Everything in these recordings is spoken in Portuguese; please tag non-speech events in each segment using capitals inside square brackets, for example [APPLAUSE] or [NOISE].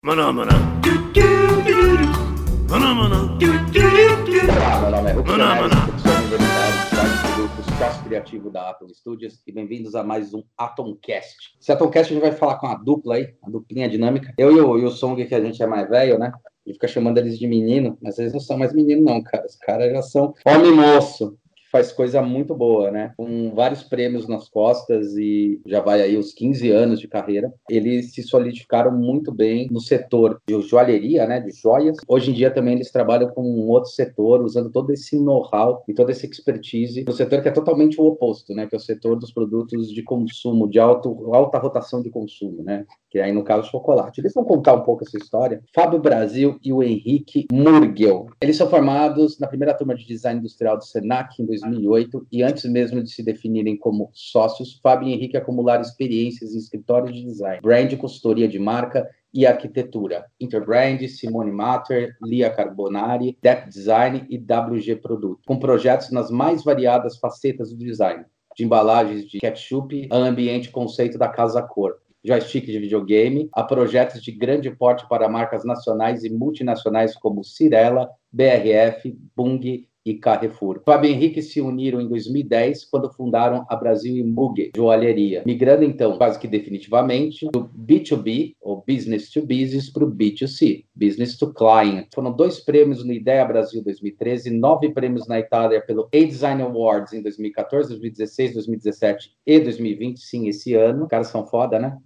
Maná, maná. Maná, maná. Olá, meu nome é Ruth Maná, maná. professor universitário, de sócio criativo da Atom Studios e bem-vindos a mais um Atomcast. Esse Atomcast a gente vai falar com a dupla aí, a duplinha dinâmica. Eu e o, e o Song, que a gente é mais velho, né? A gente fica chamando eles de menino, mas eles não são mais menino não, cara. Os caras já são homem moço. Faz coisa muito boa, né? Com vários prêmios nas costas e já vai aí uns 15 anos de carreira. Eles se solidificaram muito bem no setor de joalheria, né? De joias. Hoje em dia também eles trabalham com um outro setor, usando todo esse know-how e toda essa expertise no setor que é totalmente o oposto, né? Que é o setor dos produtos de consumo, de alto, alta rotação de consumo, né? Que aí no caso chocolate. Eles vão contar um pouco essa história. Fábio Brasil e o Henrique Murgel. Eles são formados na primeira turma de design industrial do Senac em 2008 e antes mesmo de se definirem como sócios, Fábio e Henrique acumularam experiências em escritório de design, brand, consultoria de marca e arquitetura. Interbrand, Simone Matter, Lia Carbonari, Dep Design e WG Produto, com projetos nas mais variadas facetas do design, de embalagens de ketchup a ambiente conceito da Casa Cor, joystick de videogame, a projetos de grande porte para marcas nacionais e multinacionais como Cirela, BRF, Bung e Carrefour. Fábio e Henrique se uniram em 2010 quando fundaram a Brasil e Mugue, joalheria, migrando então quase que definitivamente do B2B, ou Business to Business, para o B2C, Business to Client. Foram dois prêmios no Ideia Brasil 2013, nove prêmios na Itália pelo A-Design Awards em 2014, 2016, 2017 e 2020, sim, esse ano. Os caras são foda, né?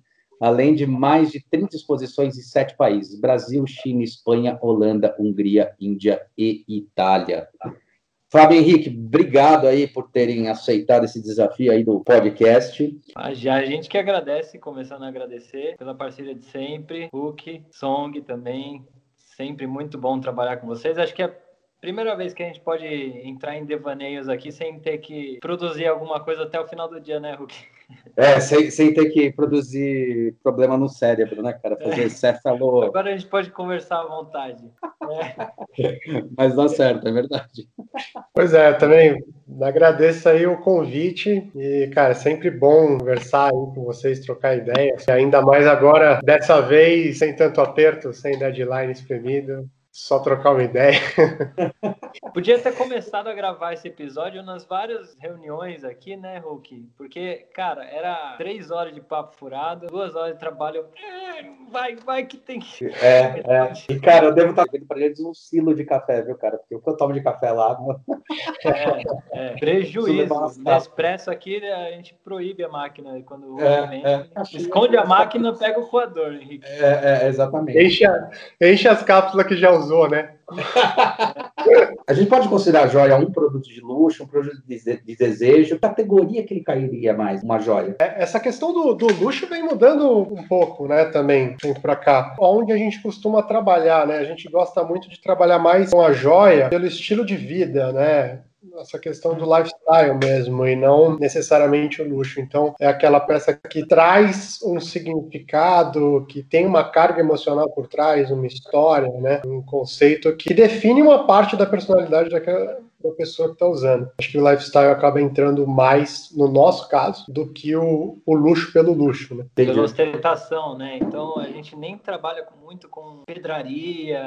Além de mais de 30 exposições em sete países: Brasil, China, Espanha, Holanda, Hungria, Índia e Itália. Fábio Henrique, obrigado aí por terem aceitado esse desafio aí do podcast. A já a gente que agradece, começando a agradecer pela parceria de sempre, Hulk, Song também, sempre muito bom trabalhar com vocês. Acho que é a primeira vez que a gente pode entrar em devaneios aqui sem ter que produzir alguma coisa até o final do dia, né, Hulk? É, sem, sem ter que produzir problema no cérebro, né, cara? Fazer céfalo. Agora a gente pode conversar à vontade. É. [LAUGHS] Mas dá certo, é verdade. Pois é, eu também agradeço aí o convite e, cara, é sempre bom conversar aí com vocês, trocar ideias. Ainda mais agora, dessa vez, sem tanto aperto, sem deadline espremido, só trocar uma ideia. [LAUGHS] Podia ter começado a gravar esse episódio nas várias reuniões aqui, né, Hulk? Porque, cara, era três horas de papo furado, duas horas de trabalho. É, Vai, vai que tem que. É, é. E, cara, eu devo estar vendo para eles um silo de café, viu, cara? Porque o que eu tomo de café lá. [LAUGHS] É, é. Prejuízo. Isso Nespresso aqui, a gente proíbe a máquina. e Quando o É, vem, é. esconde a máquina, pega o coador, Henrique. É, é, exatamente. Enche, enche as cápsulas que já usou, né? [LAUGHS] A gente pode considerar a joia um produto de luxo, um produto de, de desejo. Categoria que ele cairia mais? Uma joia? Essa questão do, do luxo vem mudando um pouco, né, também, vem pra cá. Onde a gente costuma trabalhar, né? A gente gosta muito de trabalhar mais com a joia pelo estilo de vida, né? Essa questão do lifestyle mesmo, e não necessariamente o luxo. Então, é aquela peça que traz um significado, que tem uma carga emocional por trás, uma história, né? Um conceito que define uma parte da personalidade daquela da pessoa que está usando. Acho que o lifestyle acaba entrando mais, no nosso caso, do que o, o luxo pelo luxo, né? Entendi. Pela ostentação, né? Então a gente nem trabalha muito com pedraria,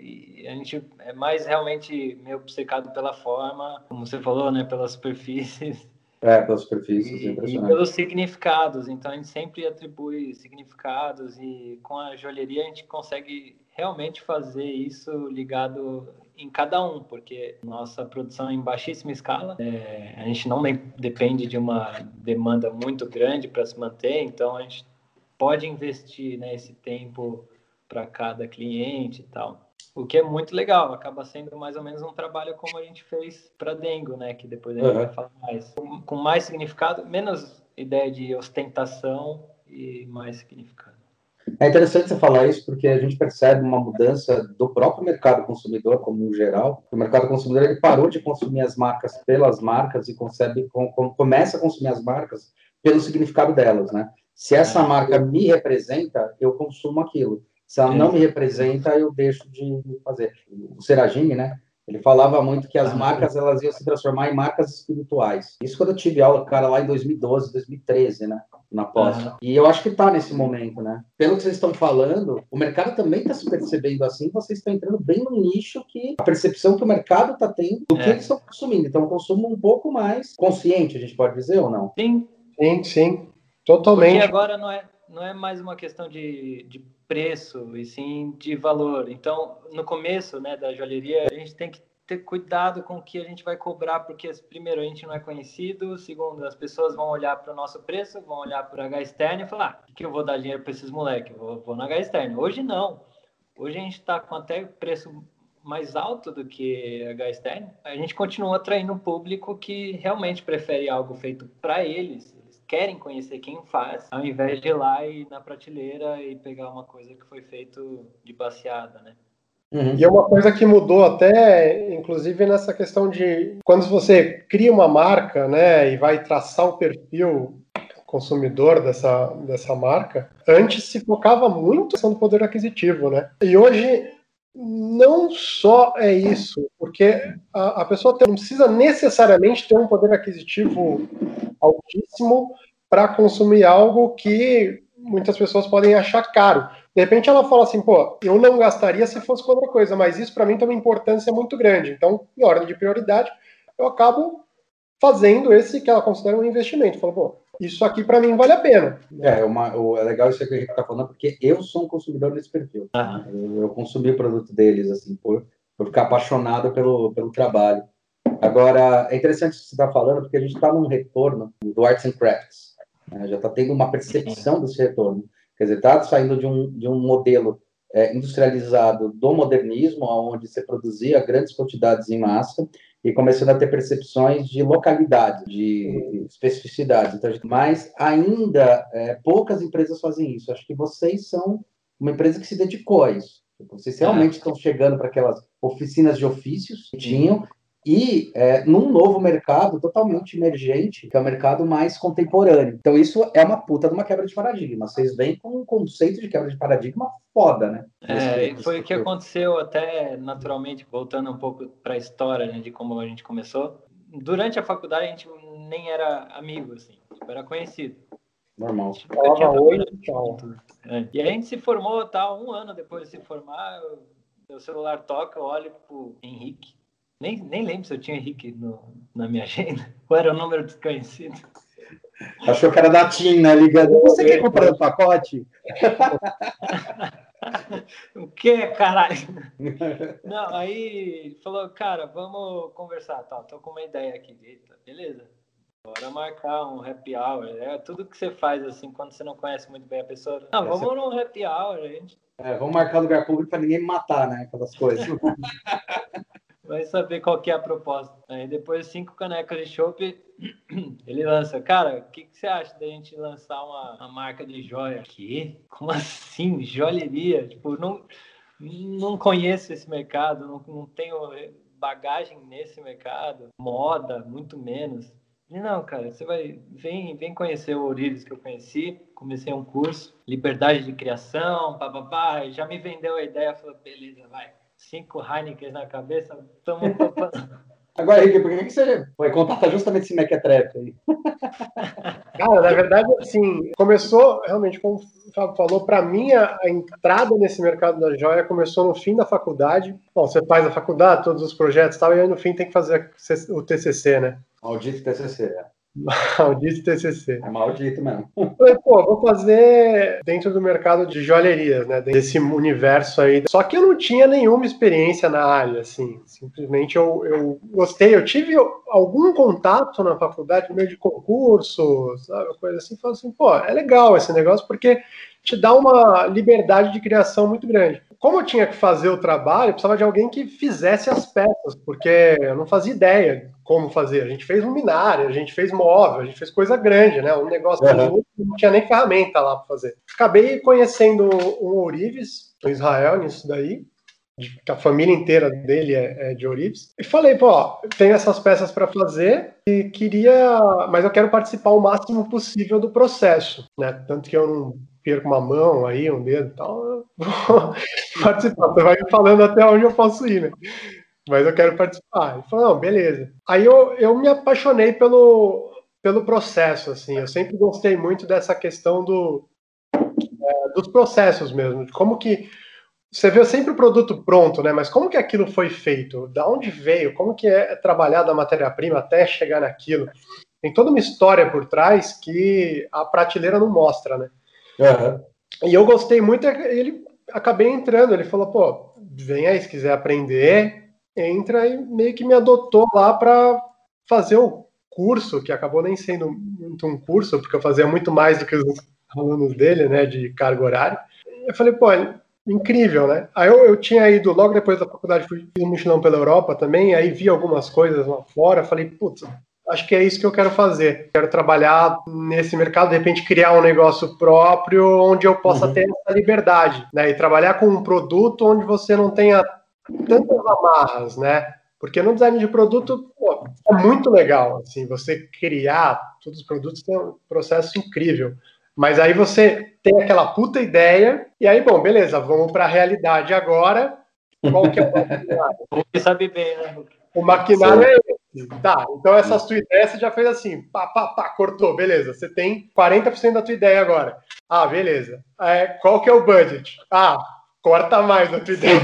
e a gente é mais realmente meio obcecado pela forma, como você falou, né? Pelas superfícies É, pelas superfícies, e, e impressionante. pelos significados. Então a gente sempre atribui significados e com a joalheria a gente consegue realmente fazer isso ligado em cada um, porque nossa produção é em baixíssima escala, é, a gente não depende de uma demanda muito grande para se manter, então a gente pode investir né, esse tempo para cada cliente e tal. O que é muito legal, acaba sendo mais ou menos um trabalho como a gente fez para Dengo, né? Que depois a gente Uhum. vai falar mais. Com, com mais significado, menos ideia de ostentação e mais significado. É interessante você falar isso porque a gente percebe uma mudança do próprio mercado consumidor, como um geral. O mercado consumidor ele parou de consumir as marcas pelas marcas e concebe, com, com- começa a consumir as marcas pelo significado delas, né? Se essa É. marca me representa, eu consumo aquilo. Se ela não me representa, eu deixo de fazer. O Seragini, né? Ele falava muito que as ah, marcas elas iam se transformar em marcas espirituais. Isso quando eu tive aula, cara, lá em 2012, 2013, né? Na pós. Uhum. E eu acho que está nesse momento, né? Pelo que vocês estão falando, o mercado também está se percebendo assim, vocês estão entrando bem no nicho que a percepção que o mercado está tendo do é. que eles estão consumindo. Então, um consumo um pouco mais consciente, a gente pode dizer ou não? Sim. Sim, sim. Totalmente. Porque agora não é, não é mais uma questão de, de preço, e sim de valor. Então, no começo né, da joalheria, a gente tem que ter cuidado com o que a gente vai cobrar, porque, primeiro, a gente não é conhecido, segundo, as pessoas vão olhar para o nosso preço, vão olhar para o H e falar: ah, que eu vou dar dinheiro para esses moleques? Vou, vou no H. Hoje, não. Hoje a gente está com até preço mais alto do que H externo. A gente continua atraindo um público que realmente prefere algo feito para eles querem conhecer quem faz, ao invés de ir lá e na prateleira e pegar uma coisa que foi feito de baseada, né? Uhum. E é uma coisa que mudou até, inclusive nessa questão de quando você cria uma marca, né, e vai traçar o perfil consumidor dessa, dessa marca, antes se focava muito na questão do poder aquisitivo, né? E hoje não só é isso, porque a, a pessoa não precisa necessariamente ter um poder aquisitivo altíssimo para consumir algo que muitas pessoas podem achar caro. De repente ela fala assim, pô, eu não gastaria se fosse com outra coisa, mas isso para mim tem uma importância muito grande. Então, em ordem de prioridade, eu acabo fazendo esse que ela considera um investimento. Fala, pô, isso aqui para mim vale a pena. É, uma, o, é legal isso que a gente está falando, porque eu sou um consumidor desse perfil. Uhum. Eu, eu, consumi o produto deles, assim, por, por ficar apaixonado pelo, pelo trabalho. Agora, é interessante o que você está falando, porque a gente está num retorno do Arts and Crafts. Né? Já está tendo uma percepção desse retorno. Quer dizer, está saindo de um, de um modelo é, industrializado do modernismo, onde você produzia grandes quantidades em massa, e começando a ter percepções de localidade, de especificidade. Então, mas ainda é, poucas empresas fazem isso. Acho que vocês são uma empresa que se dedicou a isso. Vocês realmente estão chegando para aquelas oficinas de ofícios que tinham e é, num novo mercado totalmente emergente, que é o mercado mais contemporâneo. Então, isso é uma puta de uma quebra de paradigma. Vocês vêm com um conceito de quebra de paradigma foda, né? É, foi o que aconteceu até naturalmente, voltando um pouco para a história né, de como a gente começou. Durante a faculdade, a gente nem era amigo, assim, tipo, era conhecido. Normal. Oi, tchau. É. E a gente se formou, tá, um ano depois de se formar, meu celular toca, eu olho pro Henrique, nem, nem lembro se eu tinha Henrique no, na minha agenda. [LAUGHS] Ou era o número desconhecido? Achou que era da TIM, né? Ligando. Você quer comprar um pacote? [LAUGHS] o que, caralho? [LAUGHS] Não, aí falou, cara, vamos conversar. Tá, tô com uma ideia aqui. Eita, beleza. Bora marcar um happy hour. É tudo que você faz assim quando você não conhece muito bem a pessoa. Não, vamos num happy hour, gente. É, vamos marcar lugar público para ninguém me matar, né? Aquelas coisas. Vai saber qual que é a proposta. Aí depois cinco canecas de chopp, [CLEARS THROAT] ele lança. Cara, o que, que, você acha da gente lançar uma, uma marca de joia? Que? Como [LAUGHS] assim? Joalheria? Tipo, não, não conheço esse mercado, não, não tenho bagagem nesse mercado, moda, muito menos. E não, cara, você vai vem, vem conhecer o Orives que eu conheci, comecei um curso, liberdade de criação, papapá, já me vendeu a ideia, falou, beleza, vai cinco Heineken na cabeça, estamos [LAUGHS] Agora, Henrique, por que você foi contatar justamente esse Mequetrefe aí? [LAUGHS] Cara, na verdade, assim, começou, realmente, como o Fábio falou, para mim, a, a, entrada nesse mercado da joia começou no fim da faculdade. Bom, você faz a faculdade, todos os projetos e tal, e aí no fim tem que fazer o TCC, né? Maldito TCC, é. Maldito TCC. É maldito mesmo. Falei, pô, vou fazer dentro do mercado de joalherias, né? Desse universo aí. Só que eu não tinha nenhuma experiência na área, assim. Simplesmente eu, eu gostei. Eu tive algum contato na faculdade, meio de concurso, sabe? Coisa assim. Falei assim, pô, é legal esse negócio porque te dá uma liberdade de criação muito grande como eu tinha que fazer o trabalho, eu precisava de alguém que fizesse as peças, porque eu não fazia ideia como fazer. A gente fez luminária, a gente fez móvel, a gente fez coisa grande, né? Um negócio uhum. que não tinha nem ferramenta lá para fazer. Acabei conhecendo um Ourives, um Israel, nisso daí, que a família inteira dele é, é de Ourives. E falei, pô, tenho essas peças para fazer e queria, mas eu quero participar o máximo possível do processo, né? Tanto que eu não perco uma mão aí, um dedo e tal, vou [LAUGHS] participar. Você vai falando até onde eu posso ir, né? mas eu quero participar. Ele falou, não, beleza. Aí eu, eu me apaixonei pelo, pelo processo, assim. Eu sempre gostei muito dessa questão do, é, dos processos mesmo, de como que você vê sempre o produto pronto, né? Mas como que aquilo foi feito? Da onde veio? Como que é trabalhada a matéria-prima até chegar naquilo? Tem toda uma história por trás que a prateleira não mostra, né? Uhum. E eu gostei muito, ele acabei entrando, ele falou, pô, vem aí se quiser aprender, entra e meio que me adotou lá para fazer o curso, que acabou nem sendo muito um curso, porque eu fazia muito mais do que os alunos dele, né, de carga horária. Eu falei, pô, incrível, né? Aí eu, eu tinha ido, logo depois da faculdade, fui um mochilão pela Europa também, aí vi algumas coisas lá fora, falei, putz, acho que é isso que eu quero fazer. Quero trabalhar nesse mercado, de repente criar um negócio próprio onde eu possa uhum. ter essa liberdade, né? E trabalhar com um produto onde você não tenha tantas amarras, né? Porque no design de produto pô, é muito legal, assim, você criar todos os produtos tem um processo incrível. Mas aí você tem aquela puta ideia, e aí, bom, beleza, vamos para a realidade agora. Qual que é o [LAUGHS] maquinário? Você sabe bem, né? O maquinário Sim. é. Tá, então essa sua ideia você já fez assim, pá, pá, pá, cortou, beleza. Você tem 40% da tua ideia agora. Ah, beleza. É, qual que é o budget? Ah, corta mais da tua ideia.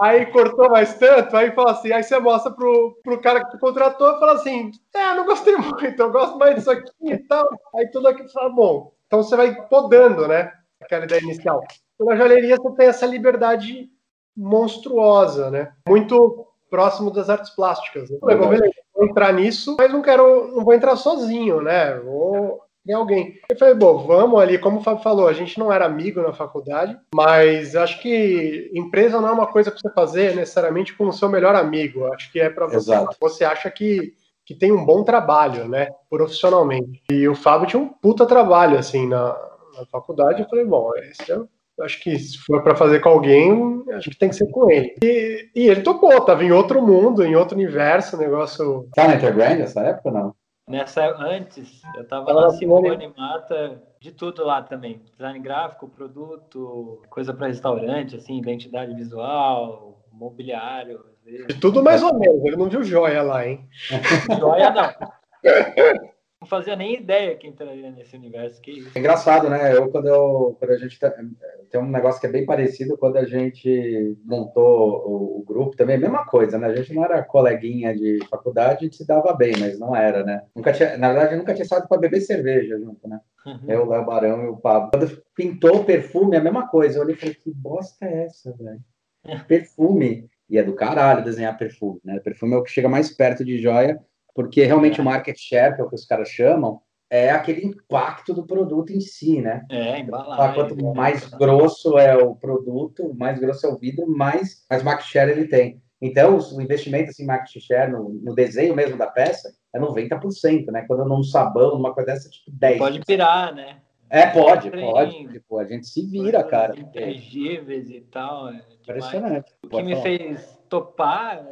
Aí cortou mais tanto, aí fala assim, aí você mostra pro, pro cara que te contratou e fala assim, é, não gostei [LAUGHS] muito, eu gosto mais disso aqui e tal. Aí tudo aqui fala, bom, então você vai podando, né? Aquela ideia inicial. Na joalheria você tem essa liberdade monstruosa, né? Muito próximo das artes plásticas. Né? Beleza, vou entrar nisso, mas não quero, não vou entrar sozinho, né? Vou em alguém. Eu falei, bom, vamos ali, como o Fábio falou, a gente não era amigo na faculdade, mas acho que empresa não é uma coisa para você fazer necessariamente com o seu melhor amigo. Acho que é para você. Você acha que, que tem um bom trabalho, né, profissionalmente. E o Fábio tinha um puta trabalho, assim, na, na faculdade. Eu falei, bom, esse é acho que se for para fazer com alguém, acho que tem que ser com ele. E, e ele topou, tava em outro mundo, em outro universo, negócio. Tá na Interbrand nessa época não? Nessa antes, eu estava lá na Simone Mata, de tudo lá também. Design gráfico, produto, coisa para restaurante, assim, identidade visual, mobiliário. De tudo mais ou menos, ele não viu joia lá, hein? Joia não. [LAUGHS] não fazia nem ideia que entraria nesse universo. Que É engraçado, né? Eu, quando, eu, quando a gente tá, tem um negócio que é bem parecido quando a gente montou o, o, grupo, também é a mesma coisa, né? A gente não era coleguinha de faculdade, a gente se dava bem, mas não era, né? Nunca tinha, na verdade, nunca tinha saído para beber cerveja junto, né? Uhum. Eu, o Léo Barão e o Pablo. Quando pintou o perfume, a mesma coisa. Eu olhei e falei, que bosta é essa, velho? [LAUGHS] Perfume. E é do caralho desenhar perfume, né? Perfume é o que chega mais perto de joia porque realmente é. o market share, que é o que os caras chamam, é aquele impacto do produto em si, né? É, embalagem. Quanto mais grosso é o produto, mais grosso é o vidro, mais, mais market share ele tem. Então, o investimento assim, market share no, no desenho mesmo da peça é 90%, né? Quando num sabão, numa coisa dessa, tipo 10%. Pode pirar, né? É, pode, pode. Tipo, a gente se vira, cara. Intangíveis e tal. É Impressionante. O que me fez topar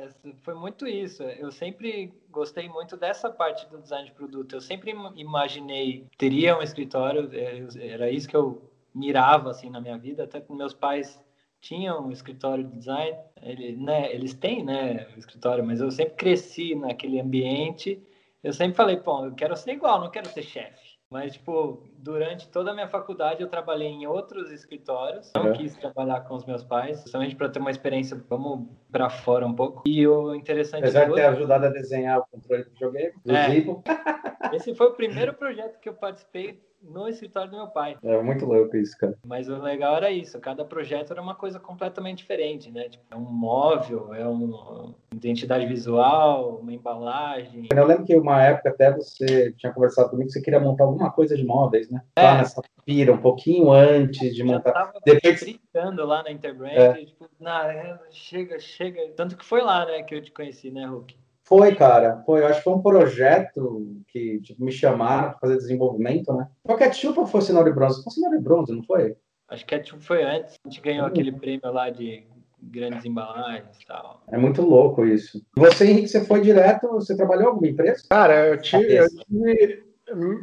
foi muito isso. Eu sempre gostei muito dessa parte do design de produto. Eu sempre imaginei teria um escritório, é, era isso que eu mirava assim na minha vida, até com meus pais tinham um escritório de design, ele, né, eles têm, né, o escritório, mas eu sempre cresci naquele ambiente. Eu sempre falei, pô, eu quero ser igual, não quero ser chefe. Mas, tipo, durante toda a minha faculdade eu trabalhei em outros escritórios. Não uhum. quis trabalhar com os meus pais, justamente para ter uma experiência, vamos para fora um pouco. E o interessante... Apesar de ter ajudado a desenhar o controle do videogame, é. [LAUGHS] Esse foi o primeiro projeto que eu participei no escritório do meu pai. É muito louco isso, cara. Mas o legal era isso, cada projeto era uma coisa completamente diferente, né? Tipo, é um móvel, é uma identidade visual, uma embalagem. Eu lembro que uma época até você tinha conversado comigo que você queria montar alguma coisa de móveis, né? É. Lá nessa pira, um pouquinho antes de montar. Eu tava Depois... brincando lá na Interbrand, é. tipo, nah, chega, chega. Tanto que foi lá, né, que eu te conheci, né, Hulk? Foi, cara. Foi. Eu acho que foi um projeto que tipo, me chamaram para fazer desenvolvimento, né? Foi ketchup ou foi cenoura e bronze? Foi cenoura e bronze, não foi? Acho que ketchup foi antes. A gente ganhou aquele prêmio lá de grandes embalagens e tal. É muito louco isso. Você, Henrique, você foi direto, você trabalhou em alguma empresa? Cara, eu tive, eu tive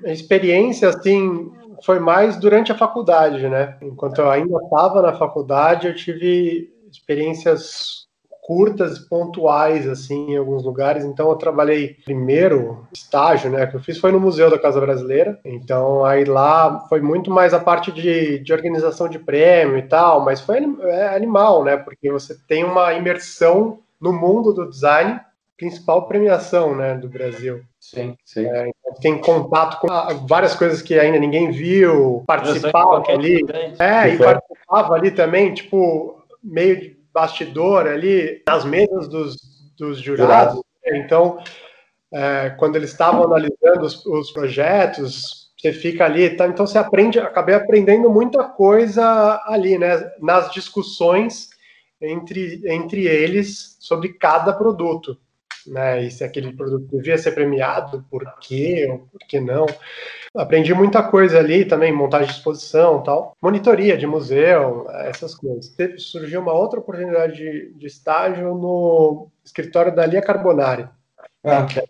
experiência, assim, foi mais durante a faculdade, né? Enquanto eu ainda estava na faculdade, eu tive experiências curtas, pontuais, assim, em alguns lugares. Então, eu trabalhei primeiro estágio, né, que eu fiz foi no Museu da Casa Brasileira. Então, aí lá foi muito mais a parte de, de organização de prêmio e tal, mas foi é animal, né, porque você tem uma imersão no mundo do design, principal premiação, né, do Brasil. Sim, sim. É, então tem contato com várias coisas que ainda ninguém viu, participava ali. É, e participava ali também, tipo, meio de bastidor ali, nas mesas dos, dos jurados. Então, é, quando eles estavam analisando os, os, projetos, você fica ali, tá? então você aprende, acabei aprendendo muita coisa ali, né? Nas discussões entre, entre eles sobre cada produto. Né, e se aquele produto devia ser premiado, por quê, ou por que não. Aprendi muita coisa ali também, montagem de exposição tal, monitoria de museu, essas coisas. Surgiu uma outra oportunidade de, de estágio no escritório da Lia Carbonari, ah. que é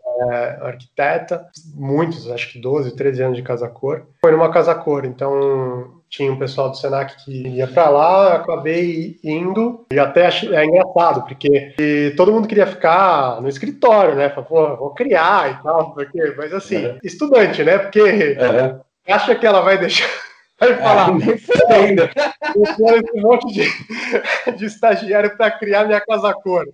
arquiteta, muitos, acho que 12, 13 anos de casa cor. Foi numa casa cor, então tinha um pessoal do Senac que ia para lá, acabei indo, e até é engraçado, porque todo mundo queria ficar no escritório, né? Pô, vou criar e tal, porque, mas assim, é. estudante, né? Porque é. acha que ela vai deixar Vai é, falar, é, ainda. Eu quero esse monte de, de estagiário para criar minha casa cor.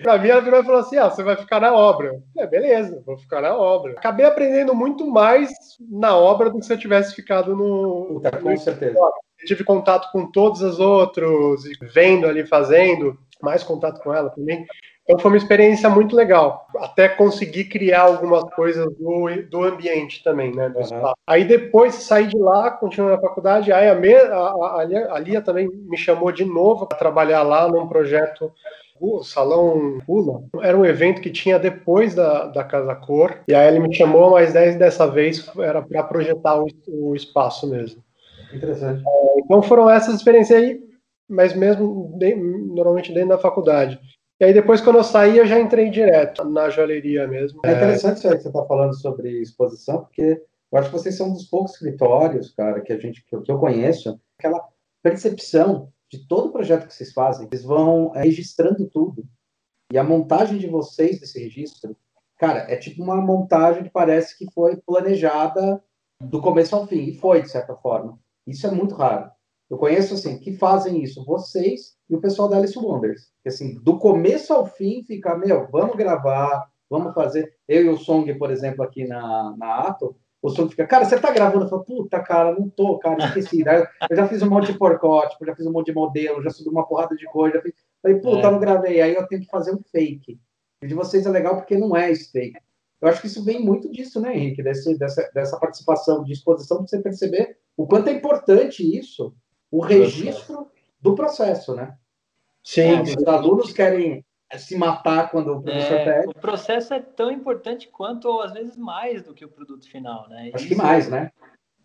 Para mim, ela virou e falou assim: ah, você vai ficar na obra. É, beleza, vou ficar na obra. Acabei aprendendo muito mais na obra do que se eu tivesse ficado no. Tá, com certeza. Eu tive contato com todos os outros, vendo ali, fazendo, mais contato com ela também. Então foi uma experiência muito legal, até conseguir criar algumas coisas do, do ambiente também, né? Uhum. Aí depois saí de lá, continuei na faculdade, aí a, me, a, a, a Lia também me chamou de novo para trabalhar lá num projeto o Salão Pula era um evento que tinha depois da, da Casa Cor, e aí ele me chamou, mas dessa vez era para projetar o, o, espaço mesmo. Interessante. É, então foram essas experiências aí, mas mesmo de, normalmente dentro da faculdade. E aí depois, quando eu saí, eu já entrei direto na joalheria mesmo. É interessante isso aí que você está falando sobre exposição, porque eu acho que vocês são um dos poucos escritórios, cara, que a gente que eu conheço, aquela percepção de todo o projeto que vocês fazem, eles vão é, registrando tudo. E a montagem de vocês desse registro, cara, é tipo uma montagem que parece que foi planejada do começo ao fim, e foi, de certa forma. Isso é muito raro. Eu conheço, assim, que fazem isso, vocês e o pessoal da Alice Wonders. Que, assim, do começo ao fim, fica, meu, vamos gravar, vamos fazer. Eu e o Song, por exemplo, aqui na, na Ato, o Song fica, cara, você tá gravando? Eu falo, puta, cara, não tô, cara, esqueci. eu já fiz um monte de porcótipo, já fiz um monte de modelo, já subi uma porrada de coisa. Já fiz... Falei, puta, é. não gravei. Aí eu tenho que fazer um fake. E de vocês é legal porque não é esse fake. Eu acho que isso vem muito disso, né, Henrique? Desse, dessa, dessa participação de exposição, para você perceber o quanto é importante isso o registro do processo, né? Sim. É, os alunos querem se matar quando o professor é, pede. O processo é tão importante quanto, ou às vezes, mais do que o produto final, né? Acho Isso, que mais, né?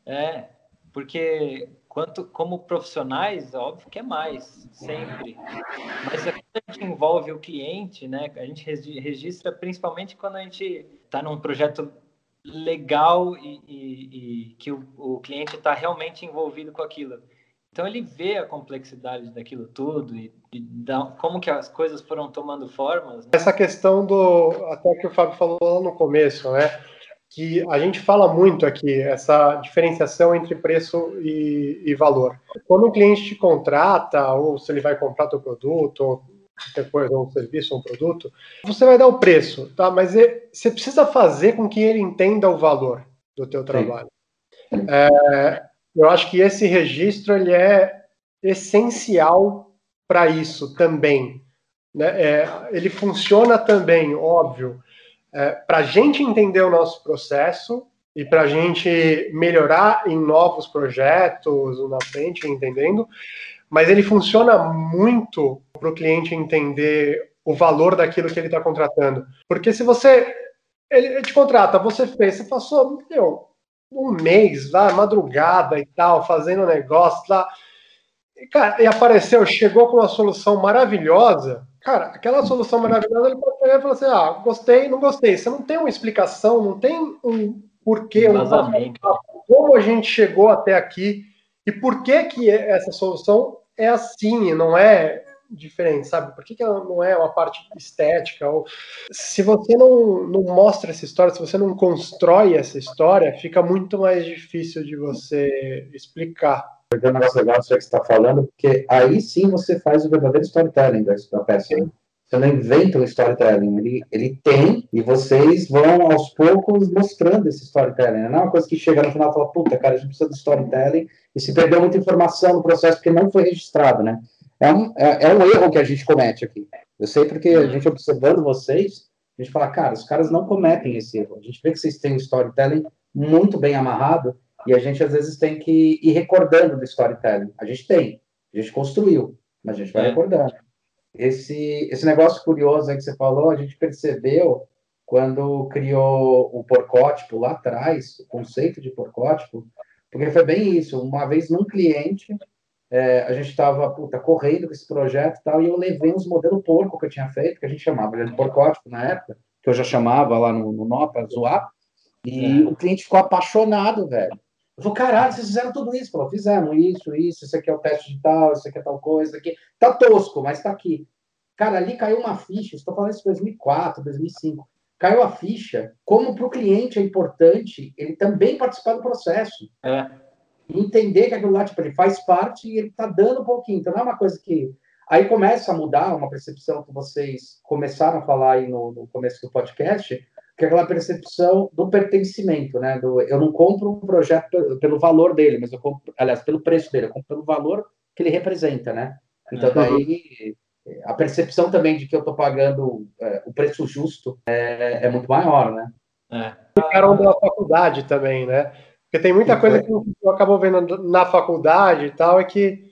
É, porque quanto como profissionais, óbvio que é mais, sempre. Mas é quando a gente envolve o cliente, né? A gente registra principalmente quando a gente está num projeto legal e, e, e que o, o cliente está realmente envolvido com aquilo. Então ele vê a complexidade daquilo tudo e, e da, como que as coisas foram tomando formas. Né? Essa questão do até que o Fábio falou lá no começo, né? Que a gente fala muito aqui essa diferenciação entre preço e, e valor. Quando o cliente te contrata ou se ele vai comprar teu produto ou qualquer coisa, um serviço, um produto, você vai dar o preço, tá? Mas é, você precisa fazer com que ele entenda o valor do teu trabalho. É, eu acho que esse registro ele é essencial para isso também. Né? É, ele funciona também, óbvio, é, para a gente entender o nosso processo e para a gente melhorar em novos projetos na frente, entendendo, mas ele funciona muito para o cliente entender o valor daquilo que ele está contratando. Porque se você ele te contrata, você fez, você passou, meu, um mês lá, madrugada e tal, fazendo negócio lá. E, cara, e apareceu, chegou com uma solução maravilhosa. Cara, aquela solução maravilhosa, ele pode pegar e falar assim: ah, gostei, não gostei. Você não tem uma explicação, não tem um porquê, um como a gente chegou até aqui e por que que essa solução é assim, não é diferente, sabe? Por que, que ela não é uma parte estética? Ou se você não, não mostra essa história, se você não constrói essa história, fica muito mais difícil de você explicar. Tem um negócio legal que você está falando, porque aí sim você faz o verdadeiro storytelling da, peça. Né? Você não inventa um storytelling, ele, ele tem, e vocês vão aos poucos mostrando esse storytelling. Não é uma coisa que chega no final e fala, puta, cara, a gente precisa de storytelling, e se perdeu muita informação no processo porque não foi registrado, né? É um, é, é um erro que a gente comete aqui. Eu sei porque a gente observando vocês, a gente fala, cara, os caras não cometem esse erro. A gente vê que vocês têm um storytelling muito bem amarrado e a gente às vezes tem que ir recordando do storytelling. A gente tem, a gente construiu, mas a gente vai é. recordando. Esse, esse negócio curioso aí que você falou, a gente percebeu quando criou o porcótipo lá atrás, o conceito de porcótipo, porque foi bem isso. Uma vez num cliente, é, a gente estava correndo com esse projeto e tal, e eu levei uns modelos porco que eu tinha feito, que a gente chamava de porcótipo na época, que eu já chamava lá no, no nó para zoar, e é. o cliente ficou apaixonado, velho. Eu falei, caralho, vocês fizeram tudo isso? Falou, fizemos isso, isso, isso aqui é o teste de tal, isso aqui é tal coisa, aqui. Tá tosco, mas tá aqui. Cara, ali caiu uma ficha, estou falando isso em 2004, 2005. Caiu a ficha, como para o cliente é importante ele também participar do processo. É entender que aquilo lá, tipo, ele faz parte e ele está dando um pouquinho. Então, não é uma coisa que. Aí começa a mudar uma percepção que vocês começaram a falar aí no, no começo do podcast, que é aquela percepção do pertencimento, né? Do, eu não compro um projeto pelo, pelo valor dele, mas eu compro, aliás, pelo preço dele, eu compro pelo valor que ele representa, né? Então, daí a percepção também de que eu estou pagando é, o preço justo é, é muito maior, né? É. Ficaram da faculdade também, né? Porque tem muita coisa que eu acabou vendo na faculdade e tal, é que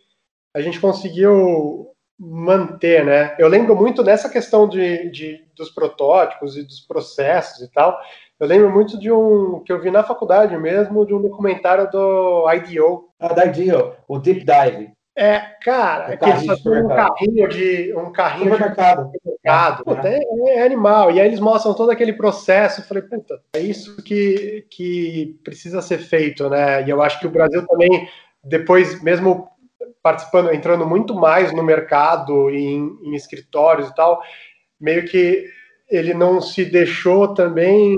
a gente conseguiu manter, né? Eu lembro muito dessa questão de, de, dos protótipos e dos processos e tal. Eu lembro muito de um que eu vi na faculdade mesmo, de um documentário do IDO. Ah, da IDO, o Deep Dive. É, cara, é que eles fazem um carrinho de um carrinho de mercado. mercado é. é, animal. E aí eles mostram todo aquele processo. Eu falei, puta, é isso que, que precisa ser feito, né? E eu acho que o Brasil também, depois, mesmo participando, entrando muito mais no mercado, em, em escritórios e tal, meio que ele não se deixou também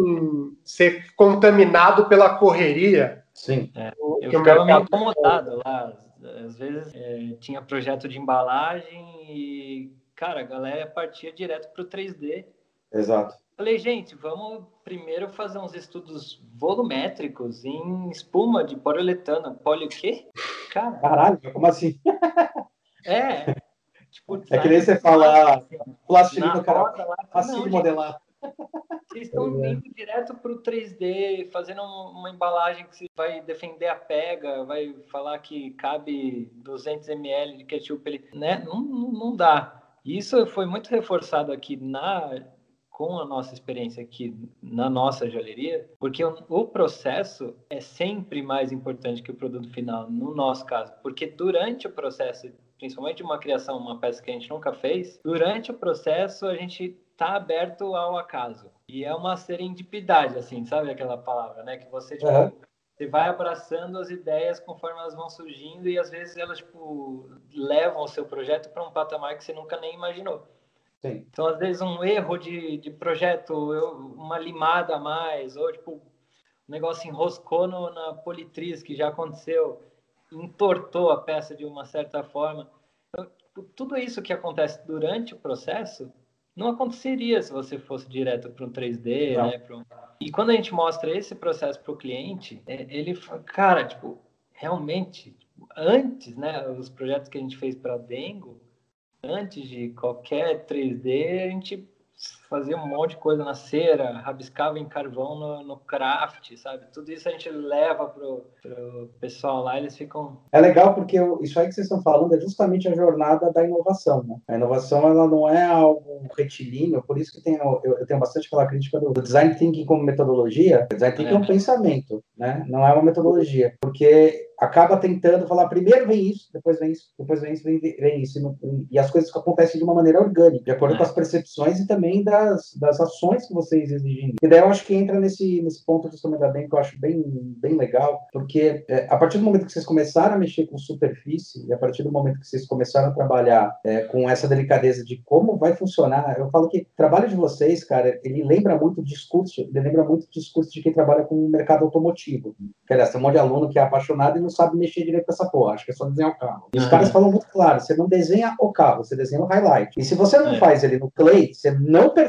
ser contaminado pela correria. Sim. É, eu ficava meio incomodado lá às vezes é, tinha projeto de embalagem e, cara, a galera partia direto para o 3D. Exato. Falei, gente, vamos primeiro fazer uns estudos volumétricos em espuma de poliuretano. Poli o quê? Cara. Caralho, como assim? [LAUGHS] É. Tipo, é que nem você falar plastilina, cara, fácil de modelar. Vocês estão é. indo direto para o 3D, fazendo uma embalagem que vai defender a pega, vai falar que cabe 200 ml de ketchup, né? Não, não, dá. Isso foi muito reforçado aqui na com a nossa experiência aqui na nossa joalheria, porque o, o, processo é sempre mais importante que o produto final, no nosso caso, porque durante o processo, principalmente uma criação, uma peça que a gente nunca fez, durante o processo a gente está aberto ao acaso. E é uma serendipidade, assim, sabe aquela palavra, né? Que você, tipo, uhum. você vai abraçando as ideias conforme elas vão surgindo e às vezes elas, tipo, levam o seu projeto para um patamar que você nunca nem imaginou. Sim. Então, às vezes, um erro de, de projeto, uma limada a mais, ou, tipo, um negócio enroscou no, na politriz, que já aconteceu, entortou a peça de uma certa forma. Então, tudo isso que acontece durante o processo não aconteceria se você fosse direto para um 3D, não. né? Um... E quando a gente mostra esse processo para o cliente, é, ele fala, cara, tipo, realmente, antes, né, os projetos que a gente fez para Dengo, antes de qualquer 3D, a gente fazia um monte de coisa na cera, rabiscava em carvão no, no craft, sabe? Tudo isso a gente leva pro, pro pessoal lá, eles ficam... É legal porque isso aí que vocês estão falando é justamente a jornada da inovação, né? A inovação, ela não é algo retilíneo, por isso que tem, eu, eu tenho bastante aquela crítica do design thinking como metodologia. Design thinking é, é um pensamento, né? Não é uma metodologia, porque acaba tentando falar, primeiro vem isso, depois vem isso, depois vem isso, vem, vem isso. E, não, e, as coisas acontecem de uma maneira orgânica, de acordo é. com as percepções e também das, das ações que vocês exigem. E daí eu acho que entra nesse, nesse ponto de da bem que eu acho bem, bem legal, porque é, a partir do momento que vocês começaram a mexer com superfície, e a partir do momento que vocês começaram a trabalhar é, com essa delicadeza de como vai funcionar, eu falo que o trabalho de vocês, cara, ele lembra muito o discurso, ele lembra muito o discurso de quem trabalha com o mercado automotivo. Que, aliás, tem um monte de aluno que é apaixonado e não sabe mexer direito com essa porra, acho que é só desenhar o carro. E os uhum. caras falam muito claro, você não desenha o carro, você desenha o highlight. E se você não é. faz ele no clay, você não percebe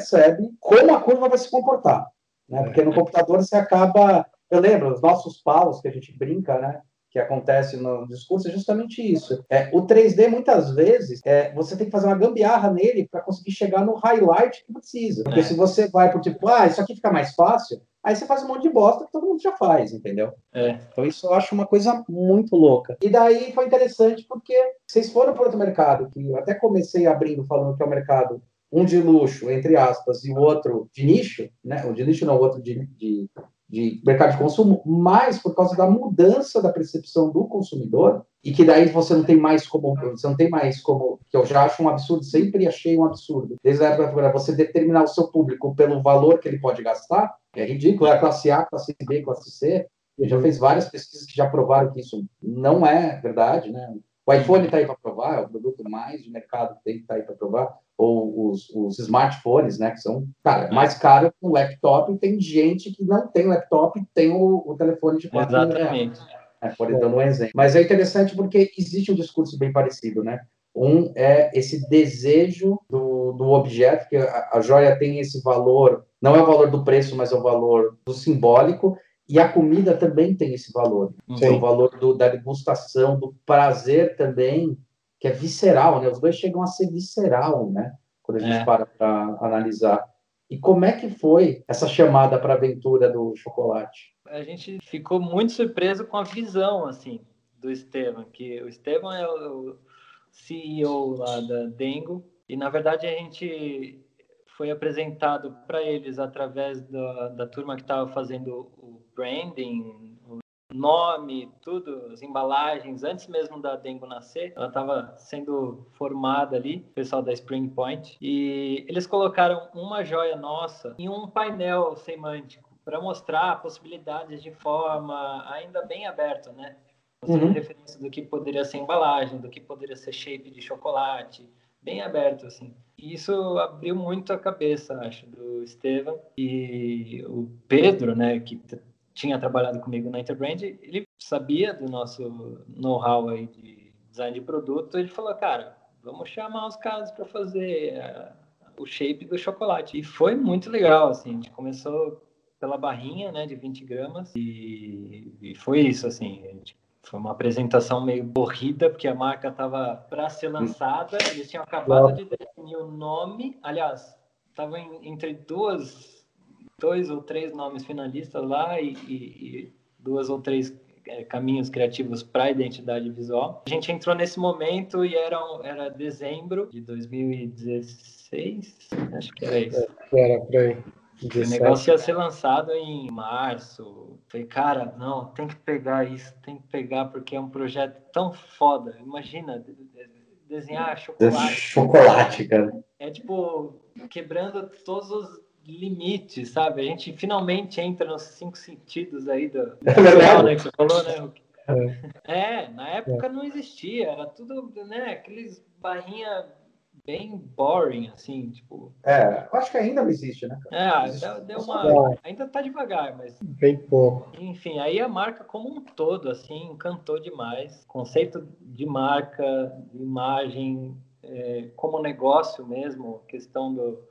como a curva vai se comportar. Né? Porque no computador você acaba. Eu lembro, os nossos paus que a gente brinca, né? que acontece no discurso é justamente isso. É, o 3D, muitas vezes, é, você tem que fazer uma gambiarra nele para conseguir chegar no highlight que precisa. Porque é. se você vai por tipo, ah, isso aqui fica mais fácil, aí você faz um monte de bosta que todo mundo já faz, entendeu? É. Então isso eu acho uma coisa muito louca. E daí foi interessante porque vocês foram para outro mercado, que eu até comecei abrindo falando que é o mercado um de luxo, entre aspas, e o outro de nicho, né? O de nicho não, o outro de, de de mercado de consumo, mas por causa da mudança da percepção do consumidor, e que daí você não tem mais como, você não tem mais como, que eu já acho um absurdo, sempre achei um absurdo, desde a época da você determinar o seu público pelo valor que ele pode gastar, é ridículo, é classe A, classe B, classe C, e já fez várias pesquisas que já provaram que isso não é verdade, né? O iPhone está aí para provar, é o produto mais de mercado que tem que estar tá aí para provar ou os, os, smartphones, né, que são, cara, é. mais caro que um laptop, e tem gente que não tem laptop e tem o, o telefone de 4 Exatamente. É, por dando um exemplo. Mas é interessante porque existe um discurso bem parecido, né? Um é esse desejo do, do objeto, que a, a joia tem esse valor, não é o valor do preço, mas é o valor do simbólico, e a comida também tem esse valor. Sim. É o valor do, da degustação, do prazer também, que é visceral, né? Os dois chegam a ser visceral, né? Quando a gente é. para para analisar. E como é que foi essa chamada para a aventura do chocolate? A gente ficou muito surpreso com a visão, assim, do Estevam, que o Estevam é o CEO lá da Dengo, e na verdade a gente foi apresentado para eles através da, da turma que estava fazendo o branding, nome, tudo, as embalagens, antes mesmo da Dengo nascer, ela estava sendo formada ali, o pessoal da Spring Point, e eles colocaram uma joia nossa em um painel semântico para mostrar possibilidades de forma ainda bem aberta, né? Uhum. referência do que poderia ser embalagem, do que poderia ser shape de chocolate, bem aberto, assim. E isso abriu muito a cabeça, acho, do Estevam. E o Pedro, né, que tinha trabalhado comigo na Interbrand, ele sabia do nosso know-how aí de design de produto, ele falou, cara, vamos chamar os caras para fazer uh, o shape do chocolate. E foi muito legal, assim, a gente começou pela barrinha, né, de 20 gramas, e, e foi isso, assim, gente, foi uma apresentação meio corrida, porque a marca estava para ser lançada, eles tinham acabado de definir o nome, aliás, estava entre duas dois ou três nomes finalistas lá e, e, e duas ou três é, caminhos criativos para a identidade visual. A gente entrou nesse momento e era, era dezembro de 2016, acho que era isso. É, era por aí. O negócio ia ser lançado em março. Falei, cara, não, tem que pegar isso, tem que pegar, porque é um projeto tão foda. Imagina, desenhar chocolate. Chocolate, cara. É tipo, quebrando todos os limite, sabe? A gente finalmente entra nos cinco sentidos aí do, [LAUGHS] é né, que você falou, né? É, é na época é. não existia, era tudo, né, aqueles barrinha bem boring, assim, tipo... É, eu acho que ainda não existe, né? É, deu, deu uma... Ainda tá devagar, mas... Bem pouco. Enfim, aí a marca como um todo, assim, encantou demais. Conceito de marca, de imagem, é, como negócio mesmo, questão do